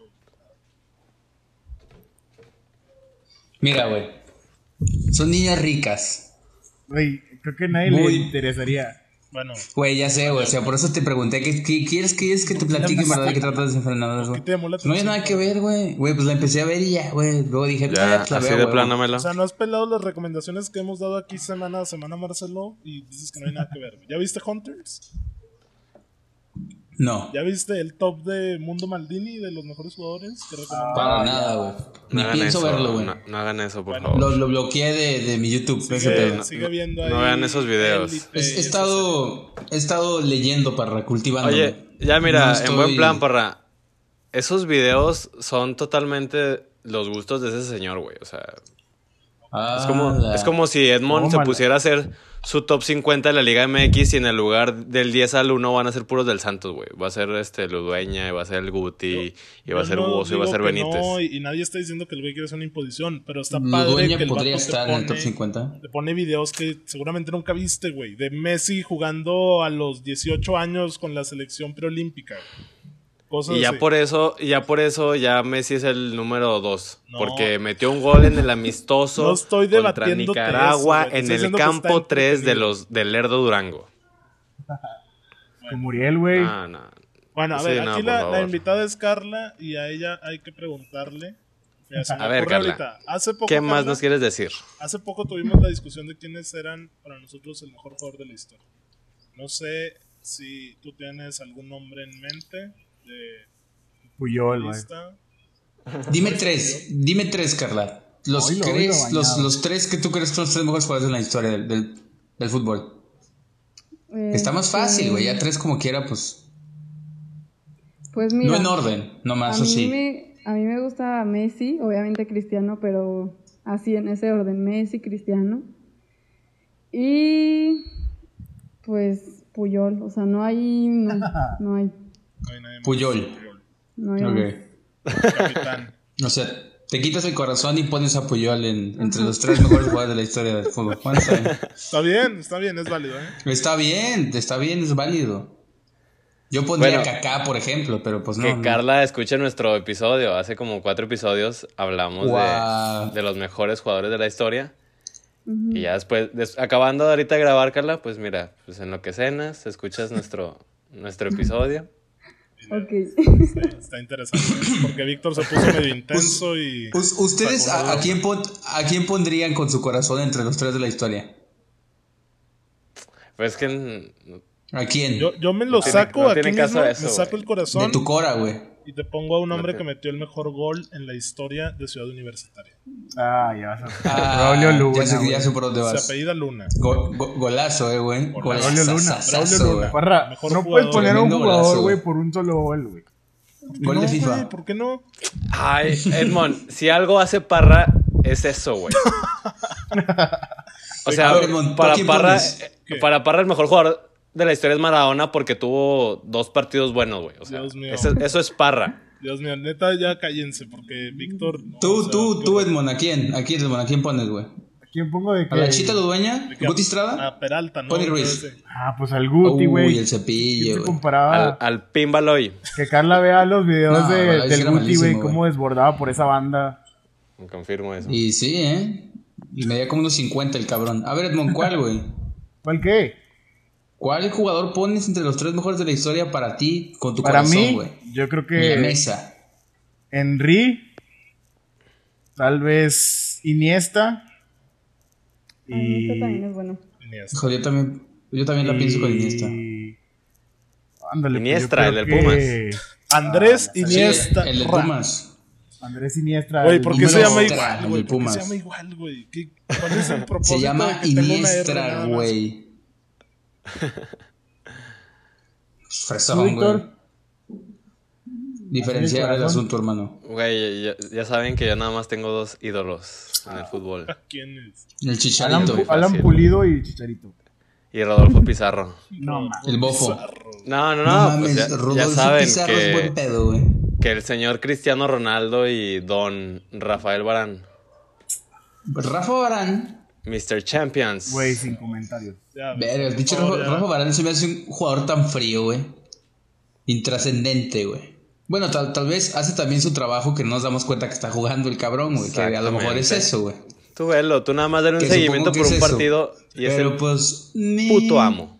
Mira, güey. Son niñas ricas. Güey, creo que a nadie Muy- le interesaría. Bueno, Güey, ya sé, güey. O sea, por eso te pregunté. ¿qué, qué- quieres, quieres que te platique verdad de qué trata Desenfrenadas, güey? ¿qué te llamó la No hay nada que ver, güey. Güey, pues la empecé a ver y ya, güey. Luego dije, Ya, "Ah, pues la así veo, de güey". plano me O sea, no has pelado las recomendaciones que hemos dado aquí semana a semana, Marcelo, y dices que no hay nada que ver. ¿Ya viste Hunters? No, ¿Ya viste el top de Mundo Maldini de los mejores jugadores que recomendaba? para nada, güey. No Ni hagan pienso eso, verlo, güey. No, no hagan eso, por Bueno, favor. Lo, lo bloqueé de, de mi YouTube. Sigue, viendo ahí. no vean esos videos. He, estado, he estado leyendo para cultivando. Oye, ya mira, No en estoy- buen plan, parra. Esos videos son totalmente los gustos de ese señor, güey. O sea, es como, Ah, es como si Edmond se pusiera a hacer su top 50 de la Liga MX y en el lugar del 10 al 1 van a ser puros del Santos, güey. Va a ser este Ludueña, y va a ser el Guti, y va a ser no Buoso, y va a ser Benítez. no, y, y nadie está diciendo que el güey quiere hacer una imposición, pero está padre Ludueña que el podría estar en el top pone- 50. Te pone videos que seguramente nunca viste, güey. De Messi jugando a los 18 años con la selección preolímpica. güey. Cosas Y ya así. por eso, y ya por eso, ya Messi es el número 2. No. Porque metió un gol en el amistoso No estoy contra Nicaragua eso, en estoy el campo 3 de los del Lerdo Durango. Con Muriel, güey. No, no. Bueno, a ver, aquí la, invitada es Carla y a ella hay que preguntarle. Mira, A ver, Carla. ahorita. Hace poco, ¿Qué más nos quieres decir? Hace poco tuvimos la discusión de quiénes eran para nosotros el mejor jugador de la historia. No sé si tú tienes algún nombre en mente de Puyol. Dime tres, dime tres, Carla. Los, crees- oílo, los, los tres que tú crees que son los tres mejores jugadores en la historia del, del, del fútbol. Está más Este, fácil, güey. Ya tres como quiera, pues. Pues mira. no en orden, nomás a mí, así. me, a mí me gusta Messi, obviamente Cristiano, pero así en ese orden, Messi, Cristiano. Y pues Puyol, o sea, no hay, no, no hay, No hay nadie más. Puyol. no hay Ok. más. Capitán. O sea, te quitas el corazón y pones a Puyol en- entre los tres mejores jugadores de la historia del fútbol. Está bien. Está bien, está bien, es válido, ¿eh? Está bien, está bien, es válido. Yo pondría Bueno. Kaká, por ejemplo, pero pues no. que no. Carla escuche nuestro episodio. Hace como cuatro episodios hablamos de- de, los mejores jugadores de la historia. Y ya después, des- acabando ahorita de grabar, Carla, pues mira, pues en lo que cenas, escuchas nuestro, nuestro episodio. Ok. Está, está interesante. Porque Víctor se puso medio intenso y. Us- ¿Ustedes a, a quién pon- a quién pondrían con su corazón entre los tres de la historia? Pues que ¿A quién? Yo, yo me lo No tiene- saco no tiene caso mismo, eso, me saco el corazón de tu cora, güey. Y te pongo a un hombre que metió el mejor gol en la historia de Ciudad Universitaria. Ah, ya vas a. Ah, Braulio Luna, ya ya sé por dónde Se vas. apellida Luna. Go- go- golazo, eh, güey. Braulio Golazo, Luna, Braulio Luna. Parra, Mejor no jugador. puedes poner a un jugador, güey, por un solo gol, güey. Gol de No, FIFA. ¿Por qué no? Ay, Edmond, si algo hace Parra, es eso, güey. O sea, A ver, Edmond, ¿tú a para Parra, para Parra el mejor jugador de la historia es Maradona porque tuvo dos partidos buenos, güey. O sea, Dios mío. eso, eso es Parra. Dios mío, neta, ya cállense, porque Víctor. no, Tú, o sea, tú, tú, Edmond, ¿a quién? ¿A quién, Edmond? ¿A quién pones, güey? ¿A quién pongo de ¿A la qué? Chita que- ¿Guti Estrada? A Peralta, ¿no? Pony Ruiz. Ah, pues al Guti, Uy, güey. el cepillo, ¿Quién se güey. comparaba? Al, al Pimbaloy. Que Carla vea los videos No, de, del Guti, güey, cómo desbordaba por esa banda. Confirmo eso. Y sí, ¿eh? Y medía como unos 50 el cabrón. A ver, Edmond, ¿cuál, güey? ¿Cuál qué? ¿Cuál jugador pones entre los tres mejores de la historia para ti con tu Para corazón, mí, güey? yo creo En la que mesa. Henry, tal vez Iniesta. Ay, Iniesta también Y, es bueno. Joder, yo también, yo también la pienso con Iniesta. y- Ándale, pues, Iniestra, el del que- Andrés Sí, Iniesta. el de Pumas. Andrés Iniestra. Güey, ¿por qué se llama igual, el güey? de ¿Por qué Pumas. se llama igual, güey? ¿Qué- ¿Cuál es el propósito Se llama Iniestra, güey. Fresón, ¿Tú, güey. Víctor? diferenciar el asunto, hermano. Güey, ya, ya saben que yo nada más tengo dos ídolos en el fútbol. ¿Quién es? El chicharito. Alan. Pulido y Chicharito. Y Rodolfo Pizarro. No, mames. El bofo. No, no, No, no, mames, pues ya, saben Pizarro es buen que, pedo, güey. que el señor Cristiano Ronaldo y don Rafael Barán, Rafa Barán. Mr. Champions. Güey, sin comentarios. Ya, Verga, el pinche ya. Rafa Barán se me hace un jugador tan frío, güey. Intrascendente, güey. Bueno, tal, tal vez hace también su trabajo que no nos damos cuenta que está jugando el cabrón, güey. Que a lo mejor es eso, güey. Tú velo, tú nada más dale un Que seguimiento por un es eso. partido y es Pero el pues. ni- puto amo.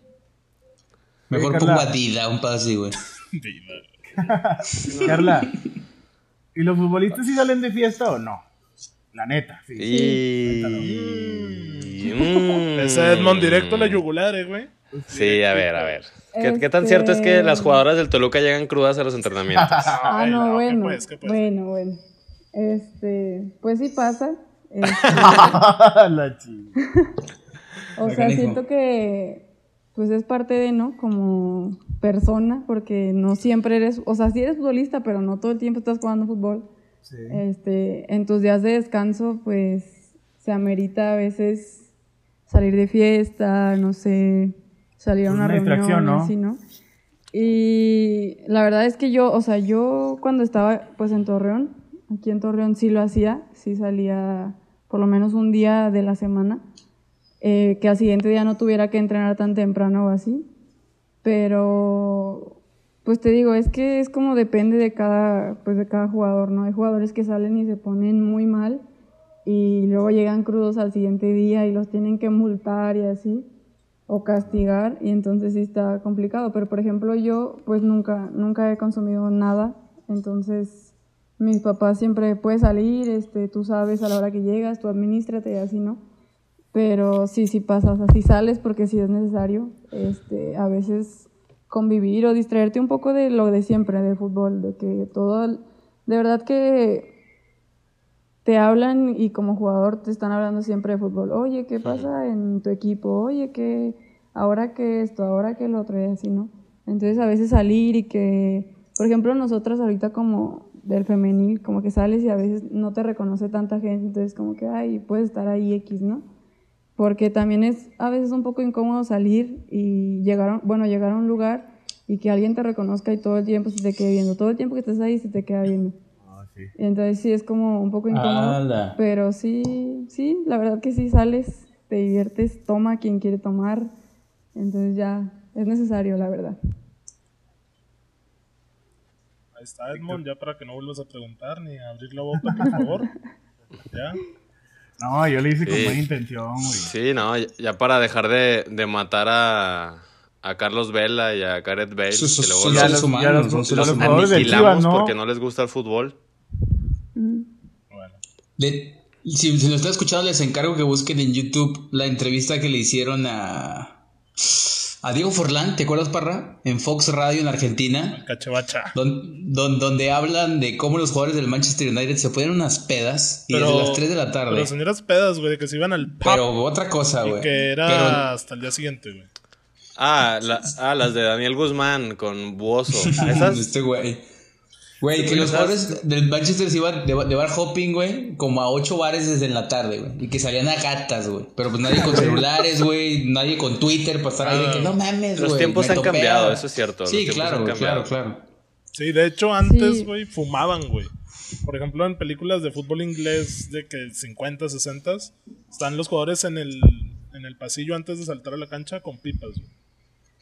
Mejor pongo a Dida, un pedo así, güey. Carla, ¿y los futbolistas sí salen de fiesta o no? La neta, sí. Y... Mm. Ese Edmond directo a la yugular, eh, güey. Sí, a ver, a ver. ¿Qué, qué tan cierto es que Este- las jugadoras del Toluca llegan crudas a los entrenamientos? Ah, no, ¿qué bueno. pues, qué pues? Bueno, bueno. Este, pues sí pasa. Este, la chi- o sea, Mecanismo. siento que pues es parte de, ¿no? Como persona, porque no siempre eres, o sea, sí eres futbolista, pero no todo el tiempo estás jugando fútbol. Sí. Este, en tus días de descanso, pues se amerita a veces salir de fiesta, no sé, salir a una una reunión, ¿no? así, ¿no? Y la verdad es que yo, o sea, yo cuando estaba pues en Torreón, aquí en Torreón sí lo hacía, sí salía por lo menos un día de la semana, eh, que al siguiente día no tuviera que entrenar tan temprano o así, pero pues te digo, es que es como depende de cada, pues de cada jugador, ¿no? Hay jugadores que salen y se ponen muy mal y luego llegan crudos al siguiente día y los tienen que multar y así o castigar y entonces sí está complicado, pero por ejemplo yo pues nunca nunca he consumido nada, entonces mis papás siempre puedes salir, este tú sabes a la hora que llegas, tú administrate y así, ¿no? Pero sí, sí pasa, o sales porque sí es necesario, este, a veces convivir o distraerte un poco de lo de siempre, de fútbol, de que todo, el- de verdad que te hablan y como jugador te están hablando siempre de fútbol. Oye, ¿qué pasa en tu equipo? Oye, que ahora que esto, ahora que lo otro y así, ¿no? Entonces a veces salir y que, por ejemplo, nosotras ahorita como del femenil, como que sales y a veces no te reconoce tanta gente, entonces como que, ay, puedes estar ahí X, ¿no? Porque también es a veces un poco incómodo salir y llegar, a- bueno, llegar a un lugar y que alguien te reconozca y todo el tiempo se te quede viendo, todo el tiempo que estés ahí se te queda viendo. Ah, sí. Entonces sí es como un poco incómodo. Ala. Pero sí, sí, la verdad que sí sales, te diviertes, toma quien quiere tomar. Entonces ya es necesario, la verdad. Ahí está Edmond, ya para que no vuelvas a preguntar ni a abrir la boca, por favor. Ya. No, yo le hice con buena intención, güey. Sí, no, ya- ya para dejar de, de matar a, a Carlos Vela y a Gareth Bale, que luego Ya los- humanos, ya los- son los de Chivas, ¿no? porque no les gusta el fútbol. Mm. Bueno. De- si, si lo están escuchando, les encargo que busquen en YouTube la entrevista que le hicieron a. A Diego Forlán, ¿te acuerdas, Parra? En Fox Radio en Argentina. Cachevacha. Don- don- donde hablan de cómo los jugadores del Manchester United se ponen unas pedas y Pero, desde las 3 de la tarde. Pero Pero, señoras pedas, güey, de que se iban al pub otra cosa, güey. que era Pero- hasta el día siguiente, güey. Ah, la- ah, las de Daniel Guzmán con Buoso. Esas, Este güey. Güey, que los jugadores del Manchester se iban de, de bar hopping, güey, como a ocho bares desde en la tarde, güey. Y que salían a gatas, güey. Pero pues nadie con celulares, güey. Nadie con Twitter para estar ahí de que no mames, güey. Los tiempos han topea". cambiado, eso es cierto, Sí, claro, güey, claro, claro. Sí, de hecho, antes, Sí. güey, fumaban, güey. Por ejemplo, en películas de fútbol inglés de que 50, 60, están los jugadores en el, en el pasillo antes de saltar a la cancha con pipas, güey.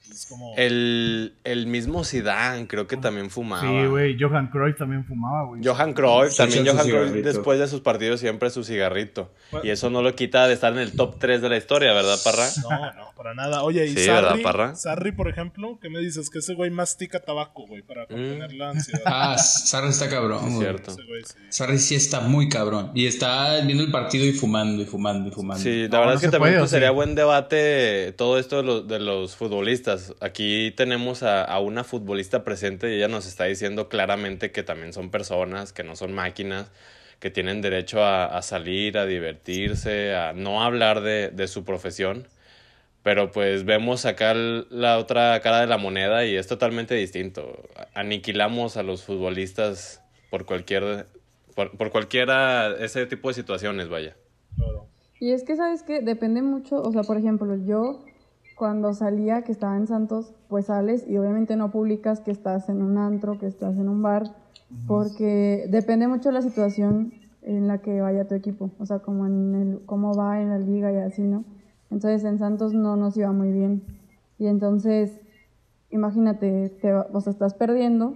Es como... el, el mismo Zidane creo que también fumaba. Sí, güey. Johan Cruyff también fumaba, güey. Johan Cruyff, también Johan Cruyff después de sus partidos siempre su cigarrito. Bueno. Y eso no lo quita de estar en el top 3 de la historia, ¿verdad, Parra? No, no, para nada. Oye, y Sí, ¿verdad, Sarri, Parra? Sarri, por ejemplo, ¿qué me dices? Que ese güey mastica tabaco, güey, para contener la ansiedad. Ah, Sarri está cabrón, güey. Cierto. Ese güey, sí. Sarri sí está muy cabrón. Y está viendo el partido y fumando y fumando y fumando. Sí, la No, verdad no es que también puede, ¿o pues, sí? sería buen debate todo esto de los, de los futbolistas. Aquí tenemos a, a una futbolista presente y ella nos está diciendo claramente que también son personas, que no son máquinas, que tienen derecho a, a salir, a divertirse, a no hablar de, de su profesión. Pero pues vemos acá la otra cara de la moneda y es totalmente distinto. aniquilamos a los futbolistas por cualquier por, por cualquiera ese tipo de situaciones, vaya. Y es que, ¿sabes qué? Depende mucho, o sea, por ejemplo, yo cuando salía, que estaba en Santos, pues sales y obviamente no publicas que estás en un antro, que estás en un bar, porque depende mucho de la situación en la que vaya tu equipo, o sea, como en el, cómo va en la liga y así, ¿no? Entonces en Santos no nos iba muy bien. Y entonces, imagínate, te, o sea, estás perdiendo.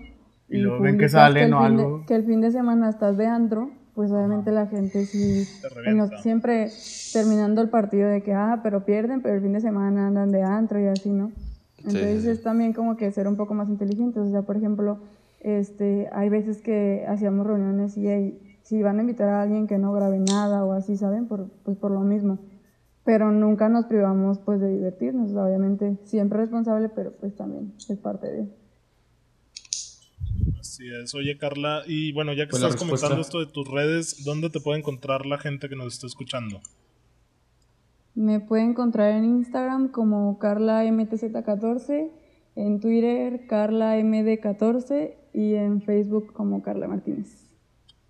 Y luego ven que publicas salen el o fin de- algo. que el fin de semana estás de antro, pues obviamente la gente sí... En los- siempre terminando el partido de que, ah, pero pierden, pero el fin de semana andan de antro y así, ¿no? Entonces sí. es también como que ser un poco más inteligentes. O sea, por ejemplo, este, hay veces que hacíamos reuniones y hey, si van a invitar a alguien que no grabe nada o así, ¿saben? Por, pues por lo mismo. Pero nunca nos privamos pues de divertirnos, o sea, obviamente siempre responsable, pero pues también es parte de... Así es. Oye, Carla, y bueno, ya que Pues estás comentando esto de tus redes, ¿dónde te puede encontrar la gente que nos está escuchando? Me pueden encontrar en Instagram como CarlaMTZ14, en Twitter CarlaMD14 y en Facebook como Carla Martínez.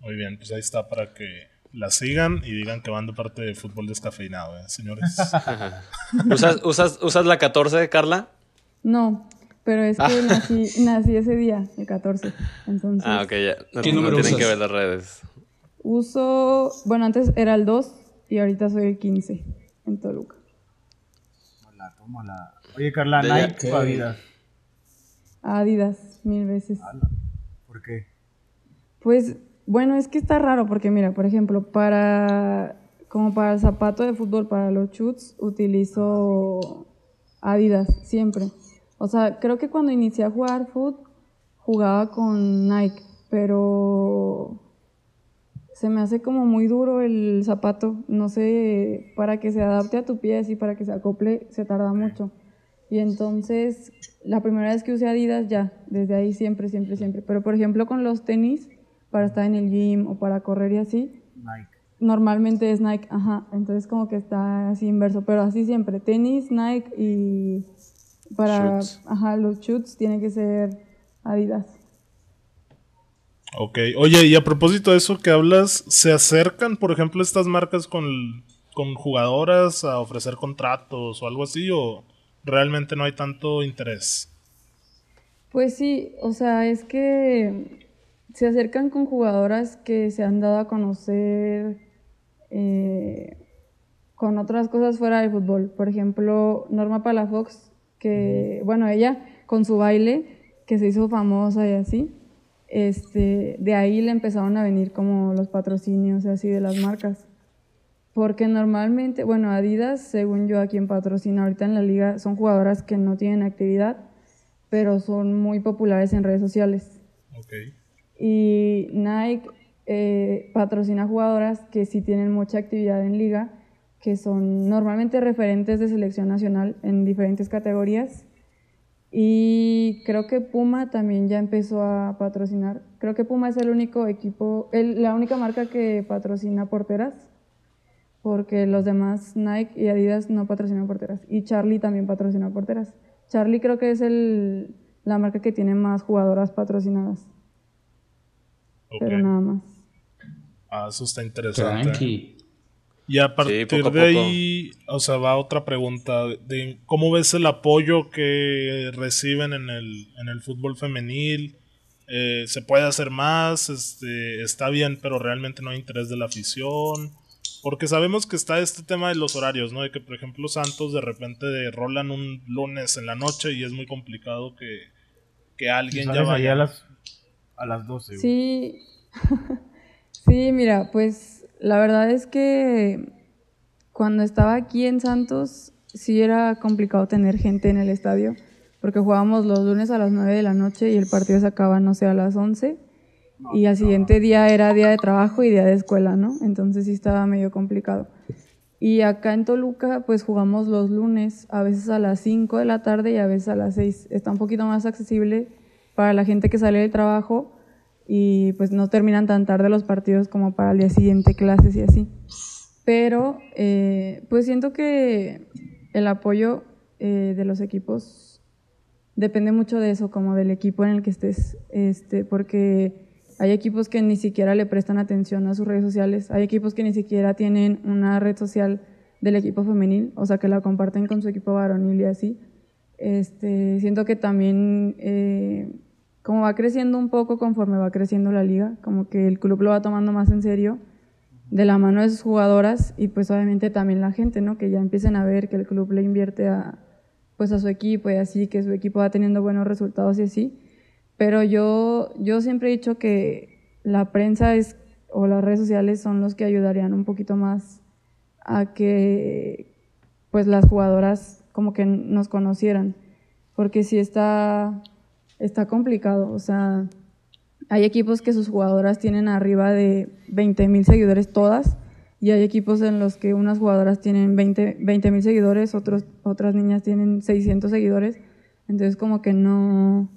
Muy bien, pues ahí está para que la sigan y digan que van de parte de fútbol descafeinado, ¿eh, señores. ¿Usas, usas, ¿Usas la 14, Carla? No, pero es que nací, nací ese día, el 14. Entonces, Ah, ok, ya. No, ¿Qué no número tienen usas? que ver las redes. uso, bueno, antes era el 2 y ahorita soy el 15 en Toluca. Tómala, tómala. Oye, Carla, De Nike o Adidas. Adidas, mil veces. ¿Por qué? Pues, bueno, es que está raro porque, mira, por ejemplo, para, como para el zapato de fútbol, para los shoots, utilizo Adidas siempre. O sea, creo que cuando inicié a jugar fútbol, jugaba con Nike, pero se me hace como muy duro el zapato. No sé, para que se adapte a tu pie y para que se acople, se tarda mucho. Y entonces, la primera vez que usé Adidas, ya, desde ahí siempre, siempre, siempre. Pero por ejemplo, con los tenis, para estar en el gym o para correr y así, Nike. normalmente es Nike, ajá. Entonces, como que está así inverso, pero así siempre. Tenis, Nike y para, Shoots. ajá, los shoots tiene que ser Adidas. ok, oye, y a propósito de eso que hablas, ¿se acercan, por ejemplo, estas marcas con, con jugadoras a ofrecer contratos o algo así? ¿O realmente no hay tanto interés? Pues sí, o sea, es que se acercan con jugadoras que se han dado a conocer eh, con otras cosas fuera del fútbol. Por ejemplo, Norma Palafox, que, bueno, ella con su baile, que se hizo famosa y así, este, de ahí le empezaron a venir como los patrocinios y así de las marcas. Porque normalmente, bueno, Adidas, según yo, a quien patrocina ahorita en la liga, son jugadoras que no tienen actividad, pero son muy populares en redes sociales. Ok. Y Nike eh, patrocina jugadoras que sí tienen mucha actividad en liga, que son normalmente referentes de selección nacional en diferentes categorías. Y creo que Puma también ya empezó a patrocinar. Creo que Puma es el único equipo, el- la única marca que patrocina porteras, porque los demás Nike y Adidas no patrocinan porteras. Y Charlie también patrocina porteras. Charlie creo que es el, la marca que tiene más jugadoras patrocinadas, ok. pero nada más. Ah, eso está interesante. Tranqui. Y a partir poco a de poco. ahí, o sea, va otra pregunta de cómo ves el apoyo que reciben en el, en el fútbol femenil. Eh, se puede hacer más, este, está bien, pero realmente no hay interés de la afición. Porque sabemos que está este tema de los horarios, ¿no? De que, por ejemplo, Santos de repente rolan un lunes en la noche y es muy complicado que, que alguien ya vaya. a las, a las 12. güey. Sí, sí, mira, pues la verdad es que cuando estaba aquí en Santos sí era complicado tener gente en el estadio, porque jugábamos los lunes a las 9 de la noche y el partido se acaba, no sé, a las 11. Y al siguiente día era día de trabajo y día de escuela, ¿no? Entonces sí estaba medio complicado. Y acá en Toluca, pues jugamos los lunes, a veces a las 5 de la tarde y a veces a las 6. Está un poquito más accesible para la gente que sale del trabajo y pues no terminan tan tarde los partidos como para el día siguiente clases y así. Pero pues siento que el apoyo eh, de los equipos depende mucho de eso, como del equipo en el que estés, este, porque hay equipos que ni siquiera le prestan atención a sus redes sociales, hay equipos que ni siquiera tienen una red social del equipo femenil, o sea, que la comparten con su equipo varonil y así. Este, siento que también, eh, como va creciendo un poco conforme va creciendo la liga, como que el club lo va tomando más en serio de la mano de sus jugadoras y pues obviamente también la gente, ¿no? Que ya empiecen a ver que el club le invierte a, pues a su equipo y así, que su equipo va teniendo buenos resultados y así. Pero yo, yo siempre he dicho que la prensa es, o las redes sociales son los que ayudarían un poquito más a que pues las jugadoras como que nos conocieran. Porque sí está, está complicado. O sea, hay equipos que sus jugadoras tienen arriba de 20 mil seguidores todas y hay equipos en los que unas jugadoras tienen 20 mil seguidores, otros, otras niñas tienen 600 seguidores. Entonces como que no,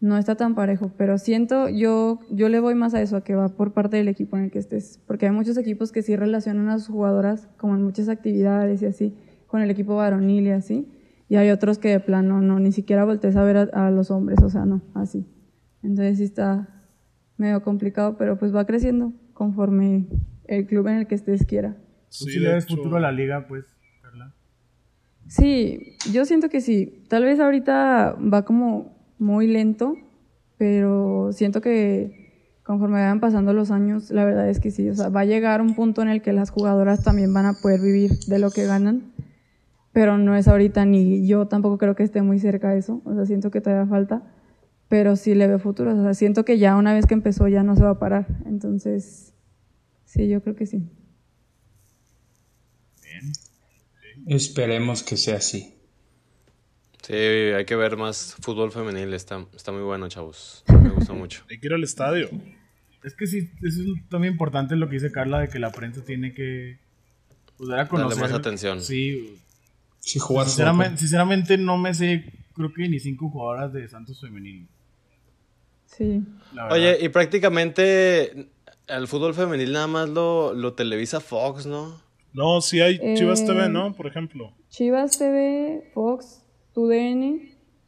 no está tan parejo. Pero siento, yo, yo le voy más a eso, a que va por parte del equipo en el que estés. Porque hay muchos equipos que sí relacionan a sus jugadoras como en muchas actividades y así, con el equipo varonil y así. Y hay otros que de plano no, ni siquiera voltees a ver a, a los hombres, o sea, no, así. Entonces sí está medio complicado, pero pues va creciendo conforme el club en el que estés quiera. Sí, si le ves futuro a la liga, pues? Sí, yo siento que sí. Tal vez ahorita va como muy lento, pero siento que conforme vayan pasando los años, la verdad es que sí. O sea, va a llegar un punto en el que las jugadoras también van a poder vivir de lo que ganan, pero no es ahorita ni yo tampoco creo que esté muy cerca de eso. O sea, siento que todavía falta, pero sí le veo futuro. O sea, siento que ya una vez que empezó ya no se va a parar. Entonces Sí, yo creo que sí. Bien. Esperemos que sea así. Sí, hay que ver más fútbol femenil. Está, está muy bueno, chavos. Me gusta mucho. hay que ir al estadio. Es que sí, eso es también importante lo que dice Carla de que la prensa tiene que pues, dar a conocer. Darle más atención. Sí. Sí, jugar sinceramente, sinceramente no me sé, creo que ni cinco jugadoras de Santos femenil. Sí. Oye, y prácticamente el fútbol femenil nada más lo, lo televisa Fox, ¿no? No, sí hay Chivas TV, eh, ¿no? Por ejemplo. Chivas TV, Fox, TUDN.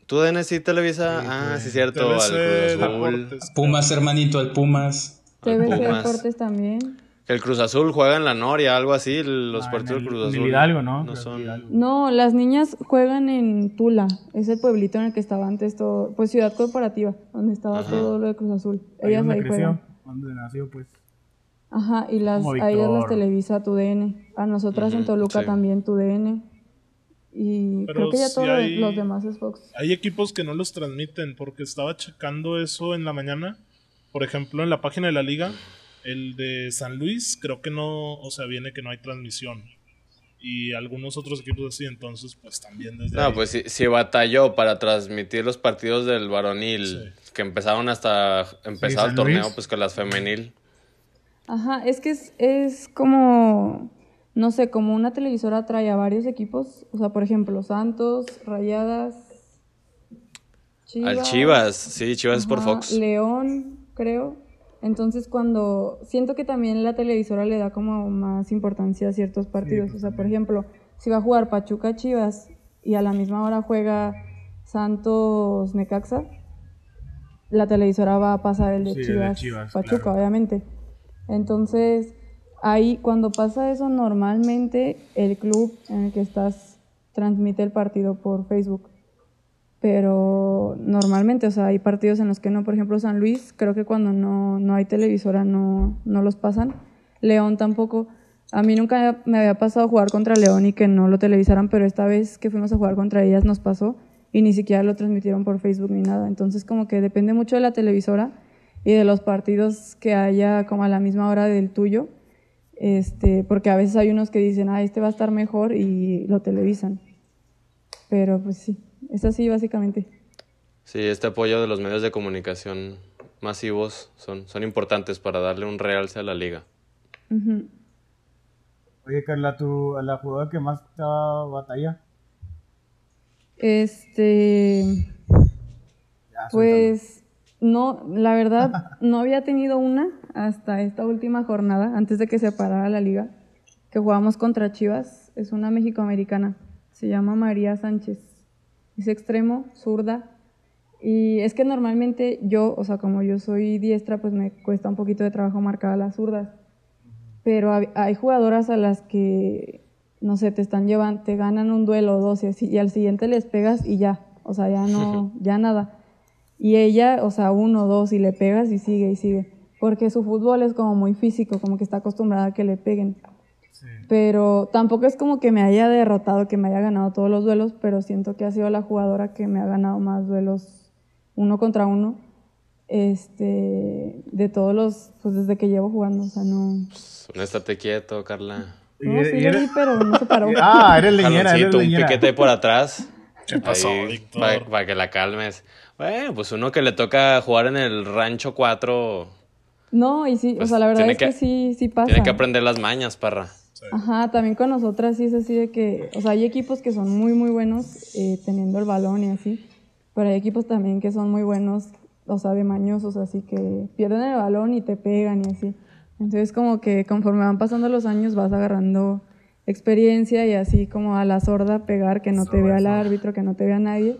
TUDN sí televisa, ah, sí, cierto, al Cruz Azul. Pumas, hermanito, al Pumas. TVC Deportes también. El Cruz Azul juega en la Noria, algo así, los ah, partidos del Cruz Azul. Hidalgo, ¿no? No, son... no, las niñas juegan en Tula, es el pueblito en el que estaba antes todo, pues Ciudad Corporativa, donde estaba todo lo de Cruz Azul. Ellas ahí juegan donde nació, pues. Ajá, y las, a ellas las televisa tu DN. A nosotras en Toluca también tu DN. Y creo que ya todos los demás es Fox. Hay equipos que no los transmiten porque estaba checando eso en la mañana. Por ejemplo, en la página de la liga, el de San Luis, creo que no, o sea, viene que no hay transmisión. Y algunos otros equipos así, entonces, pues también desde. No, pues si, batalló para transmitir los partidos del varonil que empezaron hasta empezar el torneo, pues con las femenil. Ajá, es que es, es como, no sé, como una televisora trae a varios equipos, o sea, por ejemplo, Santos, Rayadas, Chivas. Al Chivas, sí, Chivas es por Fox. León, creo. Entonces cuando, siento que también la televisora le da como más importancia a ciertos partidos, o sea, por ejemplo, si va a jugar Pachuca Chivas y a la misma hora juega Santos Necaxa, la televisora va a pasar el de, Chivas, Pachuca, obviamente. Entonces, ahí cuando pasa eso, normalmente el club en el que estás transmite el partido por Facebook. Pero normalmente, o sea, hay partidos en los que no, por ejemplo, San Luis, creo que cuando no, no hay televisora no, no los pasan. León tampoco. A mí nunca me había pasado jugar contra León y que no lo televisaran, pero esta vez que fuimos a jugar contra ellas nos pasó y ni siquiera lo transmitieron por Facebook ni nada. Entonces como que depende mucho de la televisora y de los partidos que haya como a la misma hora del tuyo, este, porque a veces hay unos que dicen, ah, este va a estar mejor y lo televisan. Pero pues sí, es así básicamente. Sí, este apoyo de los medios de comunicación masivos son, son importantes para darle un realce a la liga. Oye, Carla, ¿tú, la jugadora que más te batalla? Este. Pues no, la verdad, no había tenido una hasta esta última jornada, antes de que se parara la liga, que jugamos contra Chivas. Es una mexicoamericana. Se llama María Sánchez. Es extremo, zurda. Y es que normalmente yo, o sea, como yo soy diestra, pues me cuesta un poquito de trabajo marcar a las zurdas. Pero hay jugadoras a las que, no sé, te están llevando, te ganan un duelo o dos y, así, y al siguiente les pegas y ya. O sea, ya no, ya nada. Y ella, o sea, uno, dos, y le pegas y sigue y sigue. Porque su fútbol es como muy físico, como que está acostumbrada a que le peguen. Pero tampoco es como que me haya derrotado, que me haya ganado todos los duelos, pero siento que ha sido la jugadora que me ha ganado más duelos uno contra uno. Este, de todos los, pues desde que llevo jugando, o sea, no. Pues, un estate quieto, Carla. No, sí era- pero no se paró. Ah, eres leñera, eres un leñera. piquete por atrás. ¿Qué pasó, Víctor? Para que la calmes. Bueno, pues uno que le toca jugar en el rancho 4 No, y sí, Pues o sea, la verdad es que, que- sí, sí pasa. tiene que aprender las mañas, parra. Ajá, también con nosotras sí es así de que, o sea, hay equipos que son muy, muy buenos eh, teniendo el balón y así, pero hay equipos también que son muy buenos, o sea, de mañosos, así que pierden el balón y te pegan y así. Entonces, como que conforme van pasando los años vas agarrando experiencia y así como a la sorda pegar, que no te vea el árbitro, que no te vea nadie,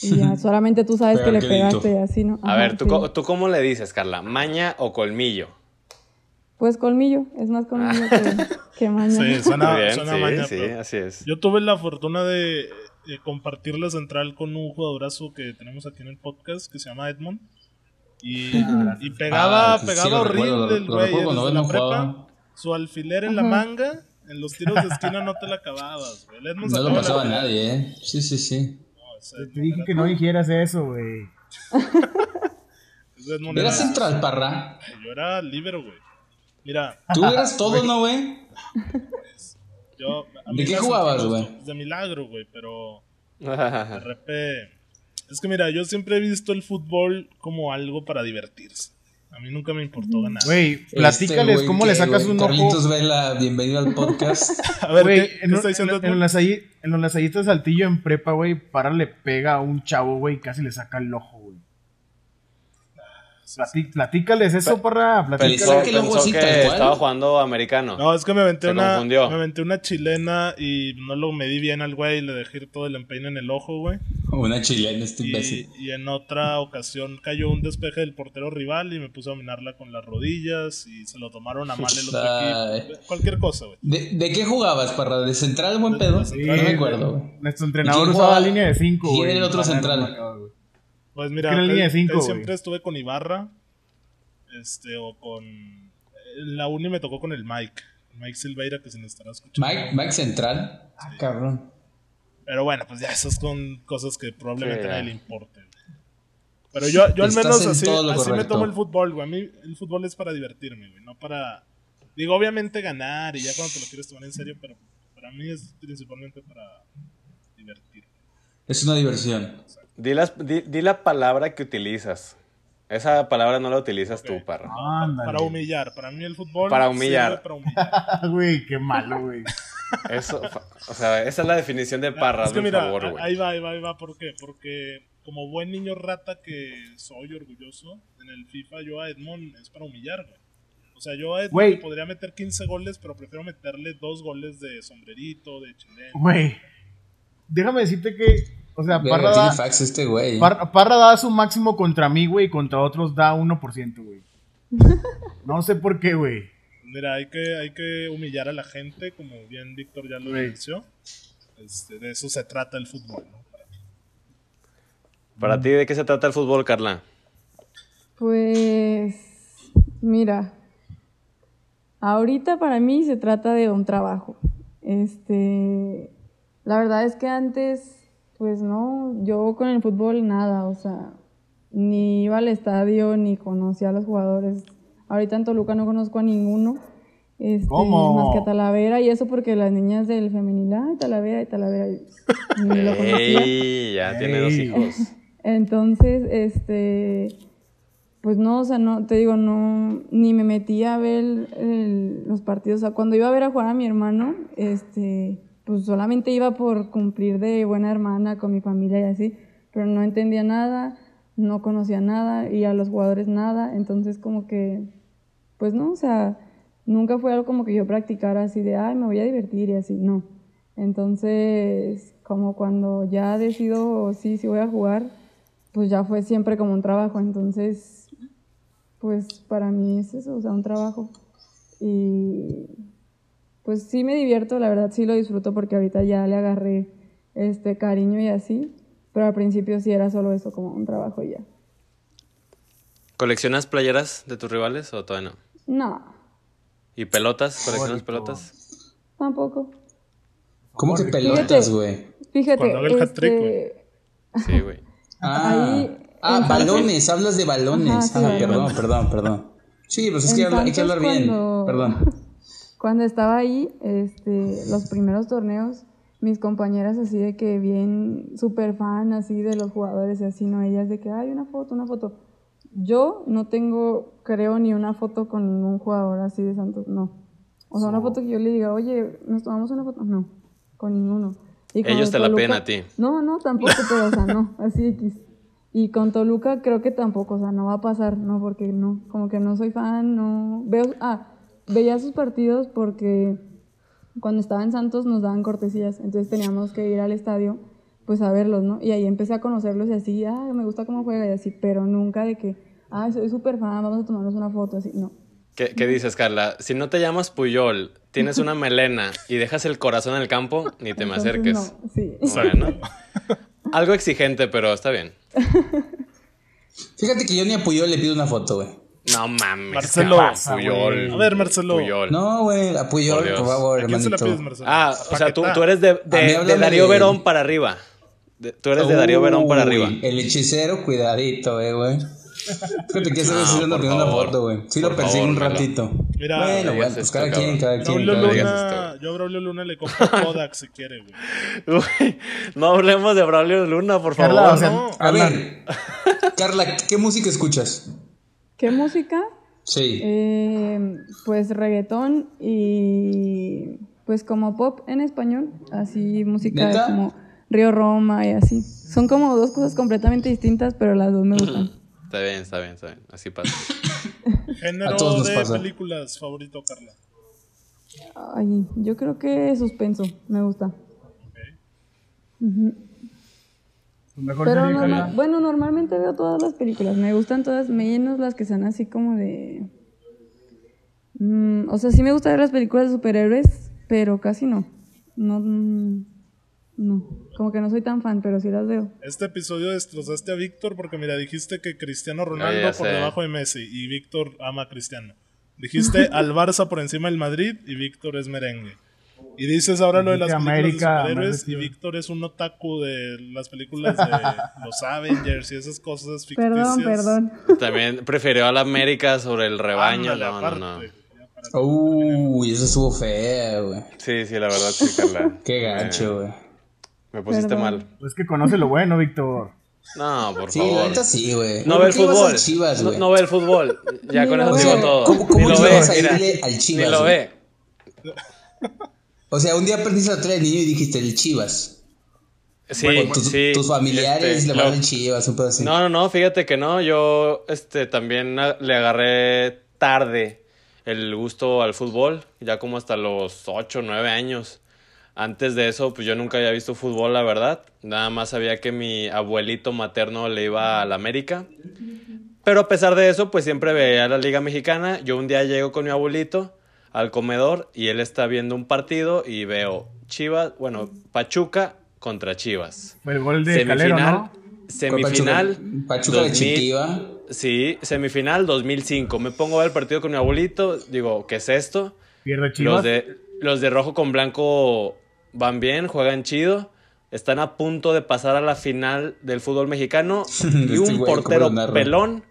y ya solamente tú sabes que le pegaste y así, ¿no? A Ajá, ver, ¿tú, sí. ¿tú cómo le dices, Carla? ¿Maña o colmillo? Pues colmillo, es más colmillo que, que maña. Sí, suena, bien, suena sí, maña, sí, pero- así es. Yo tuve la fortuna de, de compartir la central con un jugadorazo que tenemos aquí en el podcast que se llama Edmond. Y, y pegaba, Ah, sí, pegaba horrible el güey. Desde la Edmond prepa, su alfiler en la manga, en los tiros de esquina no te la acababas, güey. No lo pasaba a la- nadie, ¿eh? Sí, sí, sí. No, Te dije que no dijeras eso, güey. era- central, parra. Yo era libero, güey. Mira, Tú eras todo, ¿no, güey? yo... a ¿De qué jugabas, güey? De milagro, güey, pero... De repente. Es que mira, yo siempre he visto el fútbol como algo para divertirse. A mí nunca me importó ganar. Güey, platícales Este güey cómo le sacas un Carlitos ojo. Vela, bienvenido al podcast. a ver, Güey, ¿qué, qué en, un- está diciendo en, en, lasalli- en los lasallitos de Saltillo en prepa, güey, para le pega a un chavo, güey, y casi le saca el ojo, güey. Platí- platícales eso, Platícales. Pensó así, que estaba jugando americano. No, es que me aventé Se una. confundió. Me aventé una chilena y no lo medí bien al güey y le dejé ir todo el empeine en el ojo, güey. Una chilena, este imbécil. Y, y en otra ocasión cayó un despeje del portero rival y me puse a dominarla con las rodillas y se lo tomaron a mal el otro equipo. Cualquier cosa, güey. ¿De, de qué jugabas, parra? ¿De central, buen pedo? Sí, no me acuerdo, güey. Nuestro ¿Y entrenador usaba jugaba? línea de 5, güey. ¿Quién era el otro central? Pues mira, que era línea de casi- cinco, casi güey. siempre estuve con Ibarra. Este, o con. En la uni me tocó con el Mike. Mike Silveira, que se nos estará escuchando. Mike, Mike central. Ah, cabrón. Pero bueno, pues ya esas son cosas que probablemente Sí, a nadie le importen. Pero yo, yo al menos en así, así me tomo el fútbol, güey. A mí el fútbol es para divertirme, güey. No para. Digo, obviamente ganar y ya cuando te lo quieres tomar en serio, pero para mí es principalmente para divertirme. Es una diversión. Di, las- di- di la palabra que utilizas. Esa palabra no la utilizas tú, parra. Ándale. Para humillar. Para mí el fútbol. Para humillar. Para humillar. Ah, Güey, qué malo, güey. Eso, o sea, esa es la definición de parra, es que mira, favor, güey. ahí va, ahí va, ahí va. ¿Por qué? Porque como buen niño rata que soy orgulloso, en el FIFA yo a Edmond es para humillar, güey. O sea, yo a Edmond podría meter 15 goles, pero prefiero meterle dos goles de sombrerito, de chileno. Güey. Déjame decirte que, o sea, Verga, Parra tiene da, fax este güey. Par- Parra da su máximo contra mí, güey, y contra otros da 1%, güey. No sé por qué, güey. Mira, hay que, hay que humillar a la gente, como bien Víctor ya lo Güey. denunció. Este, de eso se trata el fútbol, ¿no? Para ti, ¿de qué se trata el fútbol, Carla? Pues, mira, ahorita para mí se trata de un trabajo. Este, la verdad es que antes, pues no, yo con el fútbol nada, o sea, ni iba al estadio ni conocía a los jugadores. Ahorita en Toluca no conozco a ninguno. Este, ¿Cómo? Más que a Talavera y eso porque las niñas del femenil, ay, Talavera y Talavera, y ni lo conocía. ¡Ey! Ya tiene dos hijos. Entonces, este, pues no, o sea, no, te digo, no, ni me metí a ver el- el- los partidos. O sea, cuando iba a ver a jugar a mi hermano, este, pues solamente iba por cumplir de buena hermana con mi familia y así, pero no entendía nada, no conocía nada y a los jugadores nada. Entonces, como que, pues no, o sea, nunca fue algo como que yo practicara así de, ay, me voy a divertir y así, no. Entonces, como cuando ya decido, sí, sí voy a jugar, pues ya fue siempre como un trabajo. Entonces, pues para mí es eso, o sea, un trabajo. Y pues sí me divierto, la verdad sí lo disfruto porque ahorita ya le agarré este cariño y así, pero al principio sí era solo eso, como un trabajo y ya. ¿Coleccionas playeras de tus rivales o todavía no? No, ¿Y pelotas? ¿Coleccionas Bonito. pelotas? tampoco. ¿Cómo que pelotas, güey? Fíjate, Cuando haga el hat-trick, este, Sí, güey. Ah, Ahí, ah en balones, hablas de balones. Ajá, sí, ah, perdón, perdón, perdón. Sí, pues es que hay que hablar bien. cuando- Perdón. Cuando estaba ahí, este, los primeros torneos, mis compañeras así de que bien súper fan así de los jugadores y así, ¿no? Ellas de que, hay una foto, una foto. Yo no tengo, creo, ni una foto con ningún jugador así de Santos, no. O sea, una foto que yo le diga, oye, ¿nos tomamos una foto? No, con ninguno. Y con Ellos el te la Toluca- piden a ti. No, no, tampoco, pero o sea, no, así X. Y con Toluca creo que tampoco, o sea, no va a pasar, no, porque no, como que no soy fan, no. Veo, ah, veía sus partidos porque cuando estaba en Santos nos daban cortesías, entonces teníamos que ir al estadio pues a verlos, ¿no? Y ahí empecé a conocerlos y así, ah, me gusta cómo juega y así, pero nunca de que, ah, soy súper fan, vamos a tomarnos una foto, así, no. ¿Qué, qué dices, Carla? Si no te llamas Puyol, tienes una melena y dejas el corazón en el campo, ni te me Entonces, acerques. No, sí. Bueno. Algo exigente, pero está bien. Fíjate que yo ni a Puyol le pido una foto, güey. No mames. Marcelo. pasa, Puyol. güey? A ver, Marcelo. Puyol. No, güey, a Puyol, Por por, Dios. favor, ¿A quién se la pides, Marcelo? Ah, o sea, tú, tú eres de, de, de Darío de- Verón para arriba. De- tú eres de Darío Verón para arriba. El hechicero, cuidadito, eh, güey. Fíjate que No, vez por pidiendo una foto, güey. Sí lo persigo favor, un ratito. Mira, bueno, no bueno, pues cada quien, cada Yo a quien. Braulio cada quien. Luna, yo a Braulio Luna le compro Kodak si quiere, güey. No hablemos de Braulio Luna, por favor. Carla, o sea, no. A ver, Carla, ¿qué música escuchas? ¿Qué música? Sí. Eh, pues reggaetón y pues como pop en español, así música ¿Neta? como Río Roma y así. Son como dos cosas completamente distintas, pero las dos me gustan. Está bien, está bien, está bien. Así pasa. Género de pasa. películas favorito, Carla. Ay, yo creo que suspenso, me gusta. tu mejor Pero serie, norma- Carla. bueno, normalmente veo todas las películas, me gustan todas, menos las que son así como de... Mm, o sea, sí me gusta ver las películas de superhéroes, pero casi no. No, mm, no, como que no soy tan fan, pero sí las veo. Este episodio destrozaste a Víctor porque, mira, dijiste que Cristiano Ronaldo por debajo de Messi y Víctor ama a Cristiano. Dijiste al Barça por encima del Madrid y Víctor es merengue. Y dices ahora lo de las películas América, de superhéroes y Víctor es un otaku de las películas de los Avengers y esas cosas ficticias. Perdón, perdón. También prefirió a la América sobre el rebaño. Ándale, No, no, aparte. no. Uy, eso estuvo feo, güey. Sí, sí, la verdad, sí, Carla. Qué gacho, güey. Me pusiste Perdón. mal. Pues que conoce lo bueno, Víctor. No, por Sí, favor. neta sí, güey. No ¿Por ve el fútbol. Chivas, no, no ve el fútbol. Ya con eso digo todo. ¿Cómo- cómo Ni lo ve, a irle al Chivas, Ni lo ve. O sea, un día perdiste la tele del niño y dijiste el Chivas. Sí, Bueno, tus, sí. tus familiares este, le van lo- al Chivas, un pedo así. No, no, no, fíjate que no. Yo este, también a- le agarré tarde el gusto al fútbol, ya como hasta los 8 o 9 años. Antes de eso, pues yo nunca había visto fútbol, la verdad. Nada más sabía que mi abuelito materno le iba a la América. Pero a pesar de eso, pues siempre veía la Liga Mexicana. Yo un día llego con mi abuelito al comedor y él está viendo un partido y veo Chivas, bueno, Pachuca contra Chivas. El gol de Calero, ¿no? Semifinal. Pachuca, Pachuca de 2000 Chitiva. Sí, semifinal 2005. Me pongo a ver el partido con mi abuelito. Digo, ¿qué es esto? Pierde Chivas. Los de, los de rojo con blanco van bien, juegan chido. Están a punto de pasar a la final del fútbol mexicano. y un güey, ¿cómo portero pelón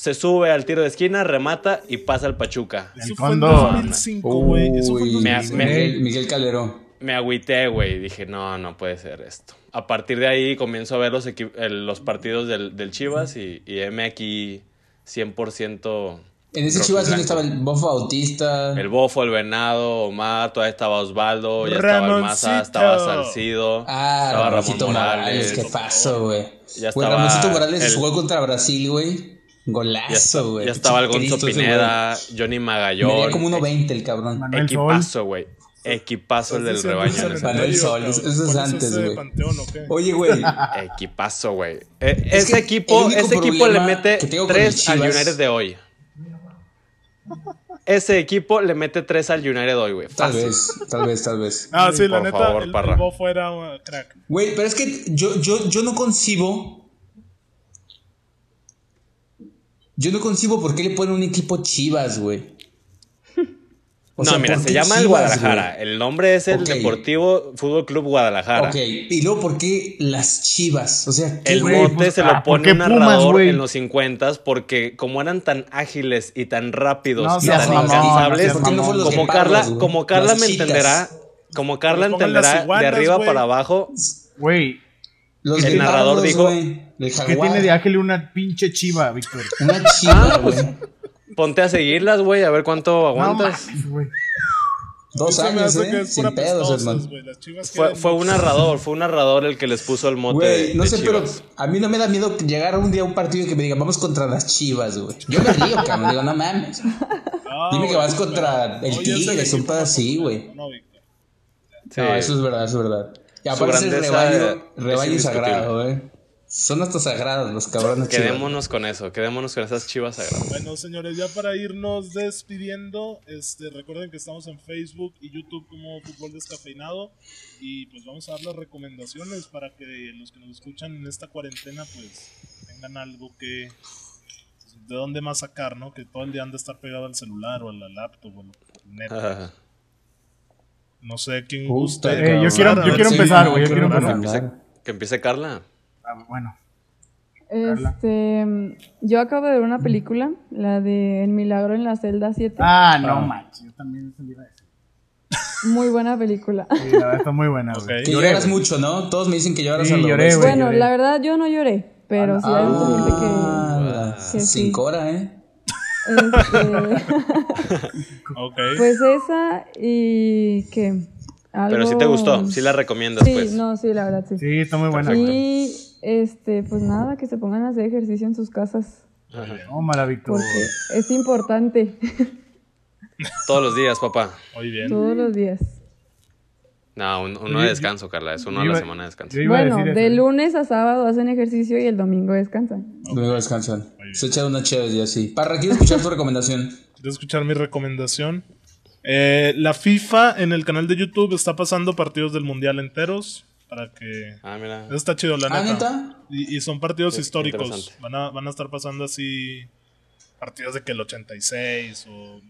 se sube al tiro de esquina, remata y pasa al Pachuca. Eso El fue en fondo. 2005, güey. Eso fue en Uy, Me- 2005. me- Miguel, Miguel Calderón. Me agüité, güey. Dije, no, no puede ser esto. A partir de ahí comienzo a ver los, los partidos del, del Chivas y, y heme aquí 100%. En ese Chivas ¿dónde blanco. estaba el Bofo Bautista. El Bofo, el Venado, Omar, todavía estaba Osvaldo, ya estaba el Maza, estaba Salcido, Ah, estaba Ramón Ramoncito Morales. Morales, ¿Qué pasó, güey? Ya Güey, estaba Ramoncito Morales el- gol contra Brasil, güey. Ya, Golazo, güey. ya estaba el Pinche Gonzo Cristo ese Pineda, Johnny. Magallón, Medía como 1.20 el cabrón. Manuel equipazo, güey. Equipazo el del ¿Estás rebaño. ese Manuel Sol, eso es ¿Pones antes, güey. Oye, güey. Equipazo, güey. Eh, Es ese equipo, el ese equipo le mete que tengo con el 3 al United de hoy. Ese equipo le mete 3 al United de hoy, güey. Tal vez, tal vez, tal vez. Ah, sí, la Por neta, favor, el, Parra. el Bofo era crack. Güey, pero es que yo, yo, yo no concibo. Yo no concibo por qué le ponen un equipo Chivas, güey. O no, sea, mira, ¿por se llama el Guadalajara. El nombre es el. Deportivo Fútbol Club Guadalajara. Ok, y luego, ¿por qué las Chivas? O sea, ¿qué, El mote pues, se ah, lo ¿por pone un narrador en los 50 porque como eran tan ágiles y tan rápidos No y seas tan incansables, no seas ¿Por qué no fueron los como Carla, como Carla me chitas. entenderá, como Carla entenderá de arriba para abajo, Güey, Los el narrador dijo- el ¿qué tiene de ángel una pinche chiva, Víctor? Una chiva, Ah, pues, güey. ponte a seguirlas, güey, a ver cuánto No aguantas. mames, güey. Dos años, ¿eh? Sin pedos, hermano. Fue, fue un narrador, fue un narrador el que les puso el mote Güey, no de sé, pero a mí no me da miedo llegar un día a un partido y que me digan, vamos contra las chivas, güey. Yo me río, cabrón. Digo, no mames. Ah, Dime que vas contra el hoy es Tigres, un pedo así, güey. No, Víctor. Sí. No, eso es verdad, eso es verdad. Y aparte es el rebaño, es rebaño sagrado, güey. Son hasta sagrados los cabrones chivas. Quedémonos con eso, quedémonos con esas chivas sagradas. Bueno, señores, ya para irnos despidiendo, este, recuerden que estamos en Facebook y YouTube como Fútbol Descafeinado y pues vamos a dar las recomendaciones para que los que nos escuchan en esta cuarentena pues tengan algo que de dónde más sacar, ¿no? Que todo el día han de estar pegado al celular o a la laptop o al net. No sé quién guste. Eh, yo quiero- A yo ver, quiero sí, empezar, no, güey, yo quiero empezar. Que empiece Carla. Ah, bueno. Este, yo acabo de ver una película, la de El milagro en la celda 7. Ah, no manches. Yo también se iba a decir. Muy buena película. Sí, la verdad está muy buena, güey. Ok. Que lloras mucho, ¿no? Todos me dicen que lloras Sí, a lo lloré, güey. bueno, lloré. la verdad yo no lloré, pero sí hay mucha gente que... Ah, que sí. sin cora, ¿eh? este, Ok. pues esa y que... Pero sí te gustó, sí la recomiendas, Sí, pues. no, sí, la verdad sí. Sí, está muy buena. Perfecto. güey. Y este, pues nada, que se pongan a hacer ejercicio en sus casas, Tómala, Víctor. porque es importante Todos los días, papá. Muy bien. todos los días. No, un- uno de descanso, Carla. Es uno a la semana de descanso. Bueno, de eso. lunes a sábado hacen ejercicio y el domingo descansan. Luego descansan. Se echan una chévere y así. Parra, quiero escuchar tu recomendación. ¿Quieres escuchar mi recomendación? Eh, la FIFA en el canal de YouTube está pasando partidos del Mundial enteros para que... Ah, mira. Eso está chido, la Ah, neta. ¿neta? Y, y son partidos Qué históricos. Van a, van a estar pasando así partidos de que el 86 o...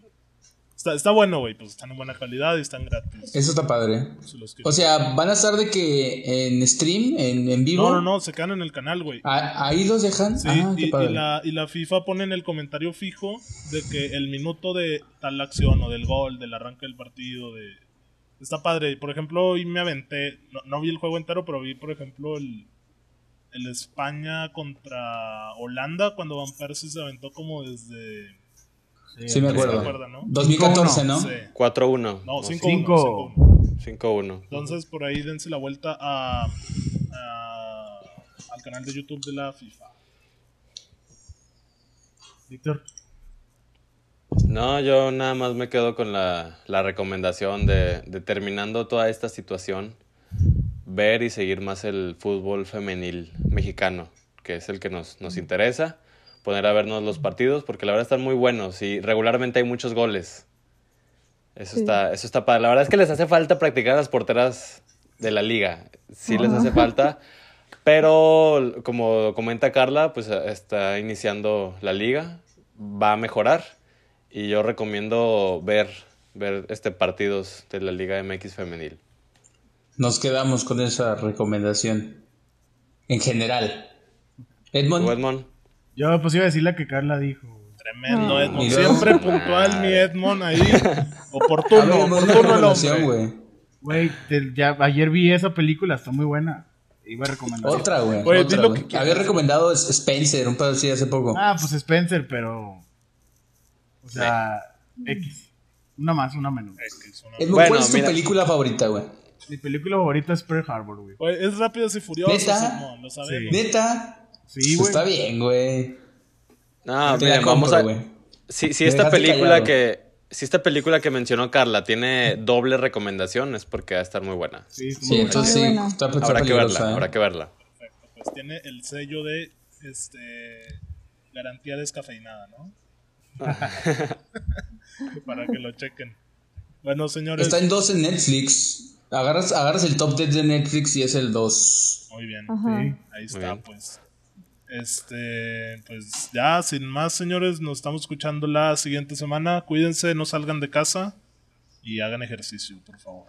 Está, está bueno, güey. Pues están en buena calidad y están gratis. Eso está padre. O sea, ¿van a estar de que en stream, en, en vivo? no, no, no. Se quedan en el canal, güey. Ah, ¿Ahí los dejan? Sí, ah, qué y, y padre. la, y la FIFA pone en el comentario fijo de que el minuto de tal acción o del gol, del arranque del partido, de... Está padre. Por ejemplo, hoy me aventé, no, no vi el juego entero, pero vi, por ejemplo, el, el España contra Holanda, cuando Van Persie se aventó como desde... Sí, me ¿Se acuerdo. acuerdan, no? 2014, ¿no? Sí. 4-1. No, No, 5-1. cinco. 5-1. 5-1. Entonces, por ahí dense la vuelta a, a- al canal de YouTube de la FIFA. Víctor. No, yo nada más me quedo con la, la recomendación de, de terminando toda esta situación, ver y seguir más el fútbol femenil mexicano, que es el que nos, nos interesa, poner a vernos los partidos, porque la verdad están muy buenos y regularmente hay muchos goles. Eso, Sí. está, eso está padre. La verdad es que les hace falta practicar las porteras de la liga. Sí les hace falta. Pero como comenta Carla, pues está iniciando la liga, va a mejorar y yo recomiendo ver, ver este partidos de la Liga MX femenil. Nos quedamos con esa recomendación. En general. Edmond. ¿Tú, Edmond? Yo pues iba a decir la que Carla dijo. Tremendo Ah. Edmond. Siempre puntual mi Edmond ahí. Ver, Oportuno, oportuno el hombre. güey. Ya ayer vi esa película, está muy buena. Iba a recomendar. Otra, güey. Había recomendado Spencer, un pedo así hace poco. Ah, pues Spencer, pero. O sea, X. Una más, una menos. X, una- Edmond, Bueno, ¿cuál es tu mira. película favorita, güey? Mi película favorita es Pearl Harbor, güey. Es rápidos y furiosos, ¿Neta? Edmond, lo sabemos. ¿Neta? Sí, Pues güey. está bien, güey. No, miren, vamos a... güey. Si, esta película callado. que, si esta película que mencionó Carla tiene doble recomendación, es porque va a estar muy buena. Sí, Sí, entonces sí, Muy buena. está, está Habrá que verla, ¿eh? habrá que verla. Perfecto. Pues tiene el sello de este garantía descafeinada, ¿no? Para que lo chequen. Bueno, señores. Está en dos en Netflix. Agarras, agarras el top 10 de Netflix y es el 2. Muy bien. Ajá. Sí. Ahí está, bien. pues. Este, pues ya, sin más, señores, nos estamos escuchando la siguiente semana. Cuídense, no salgan de casa y hagan ejercicio, por favor.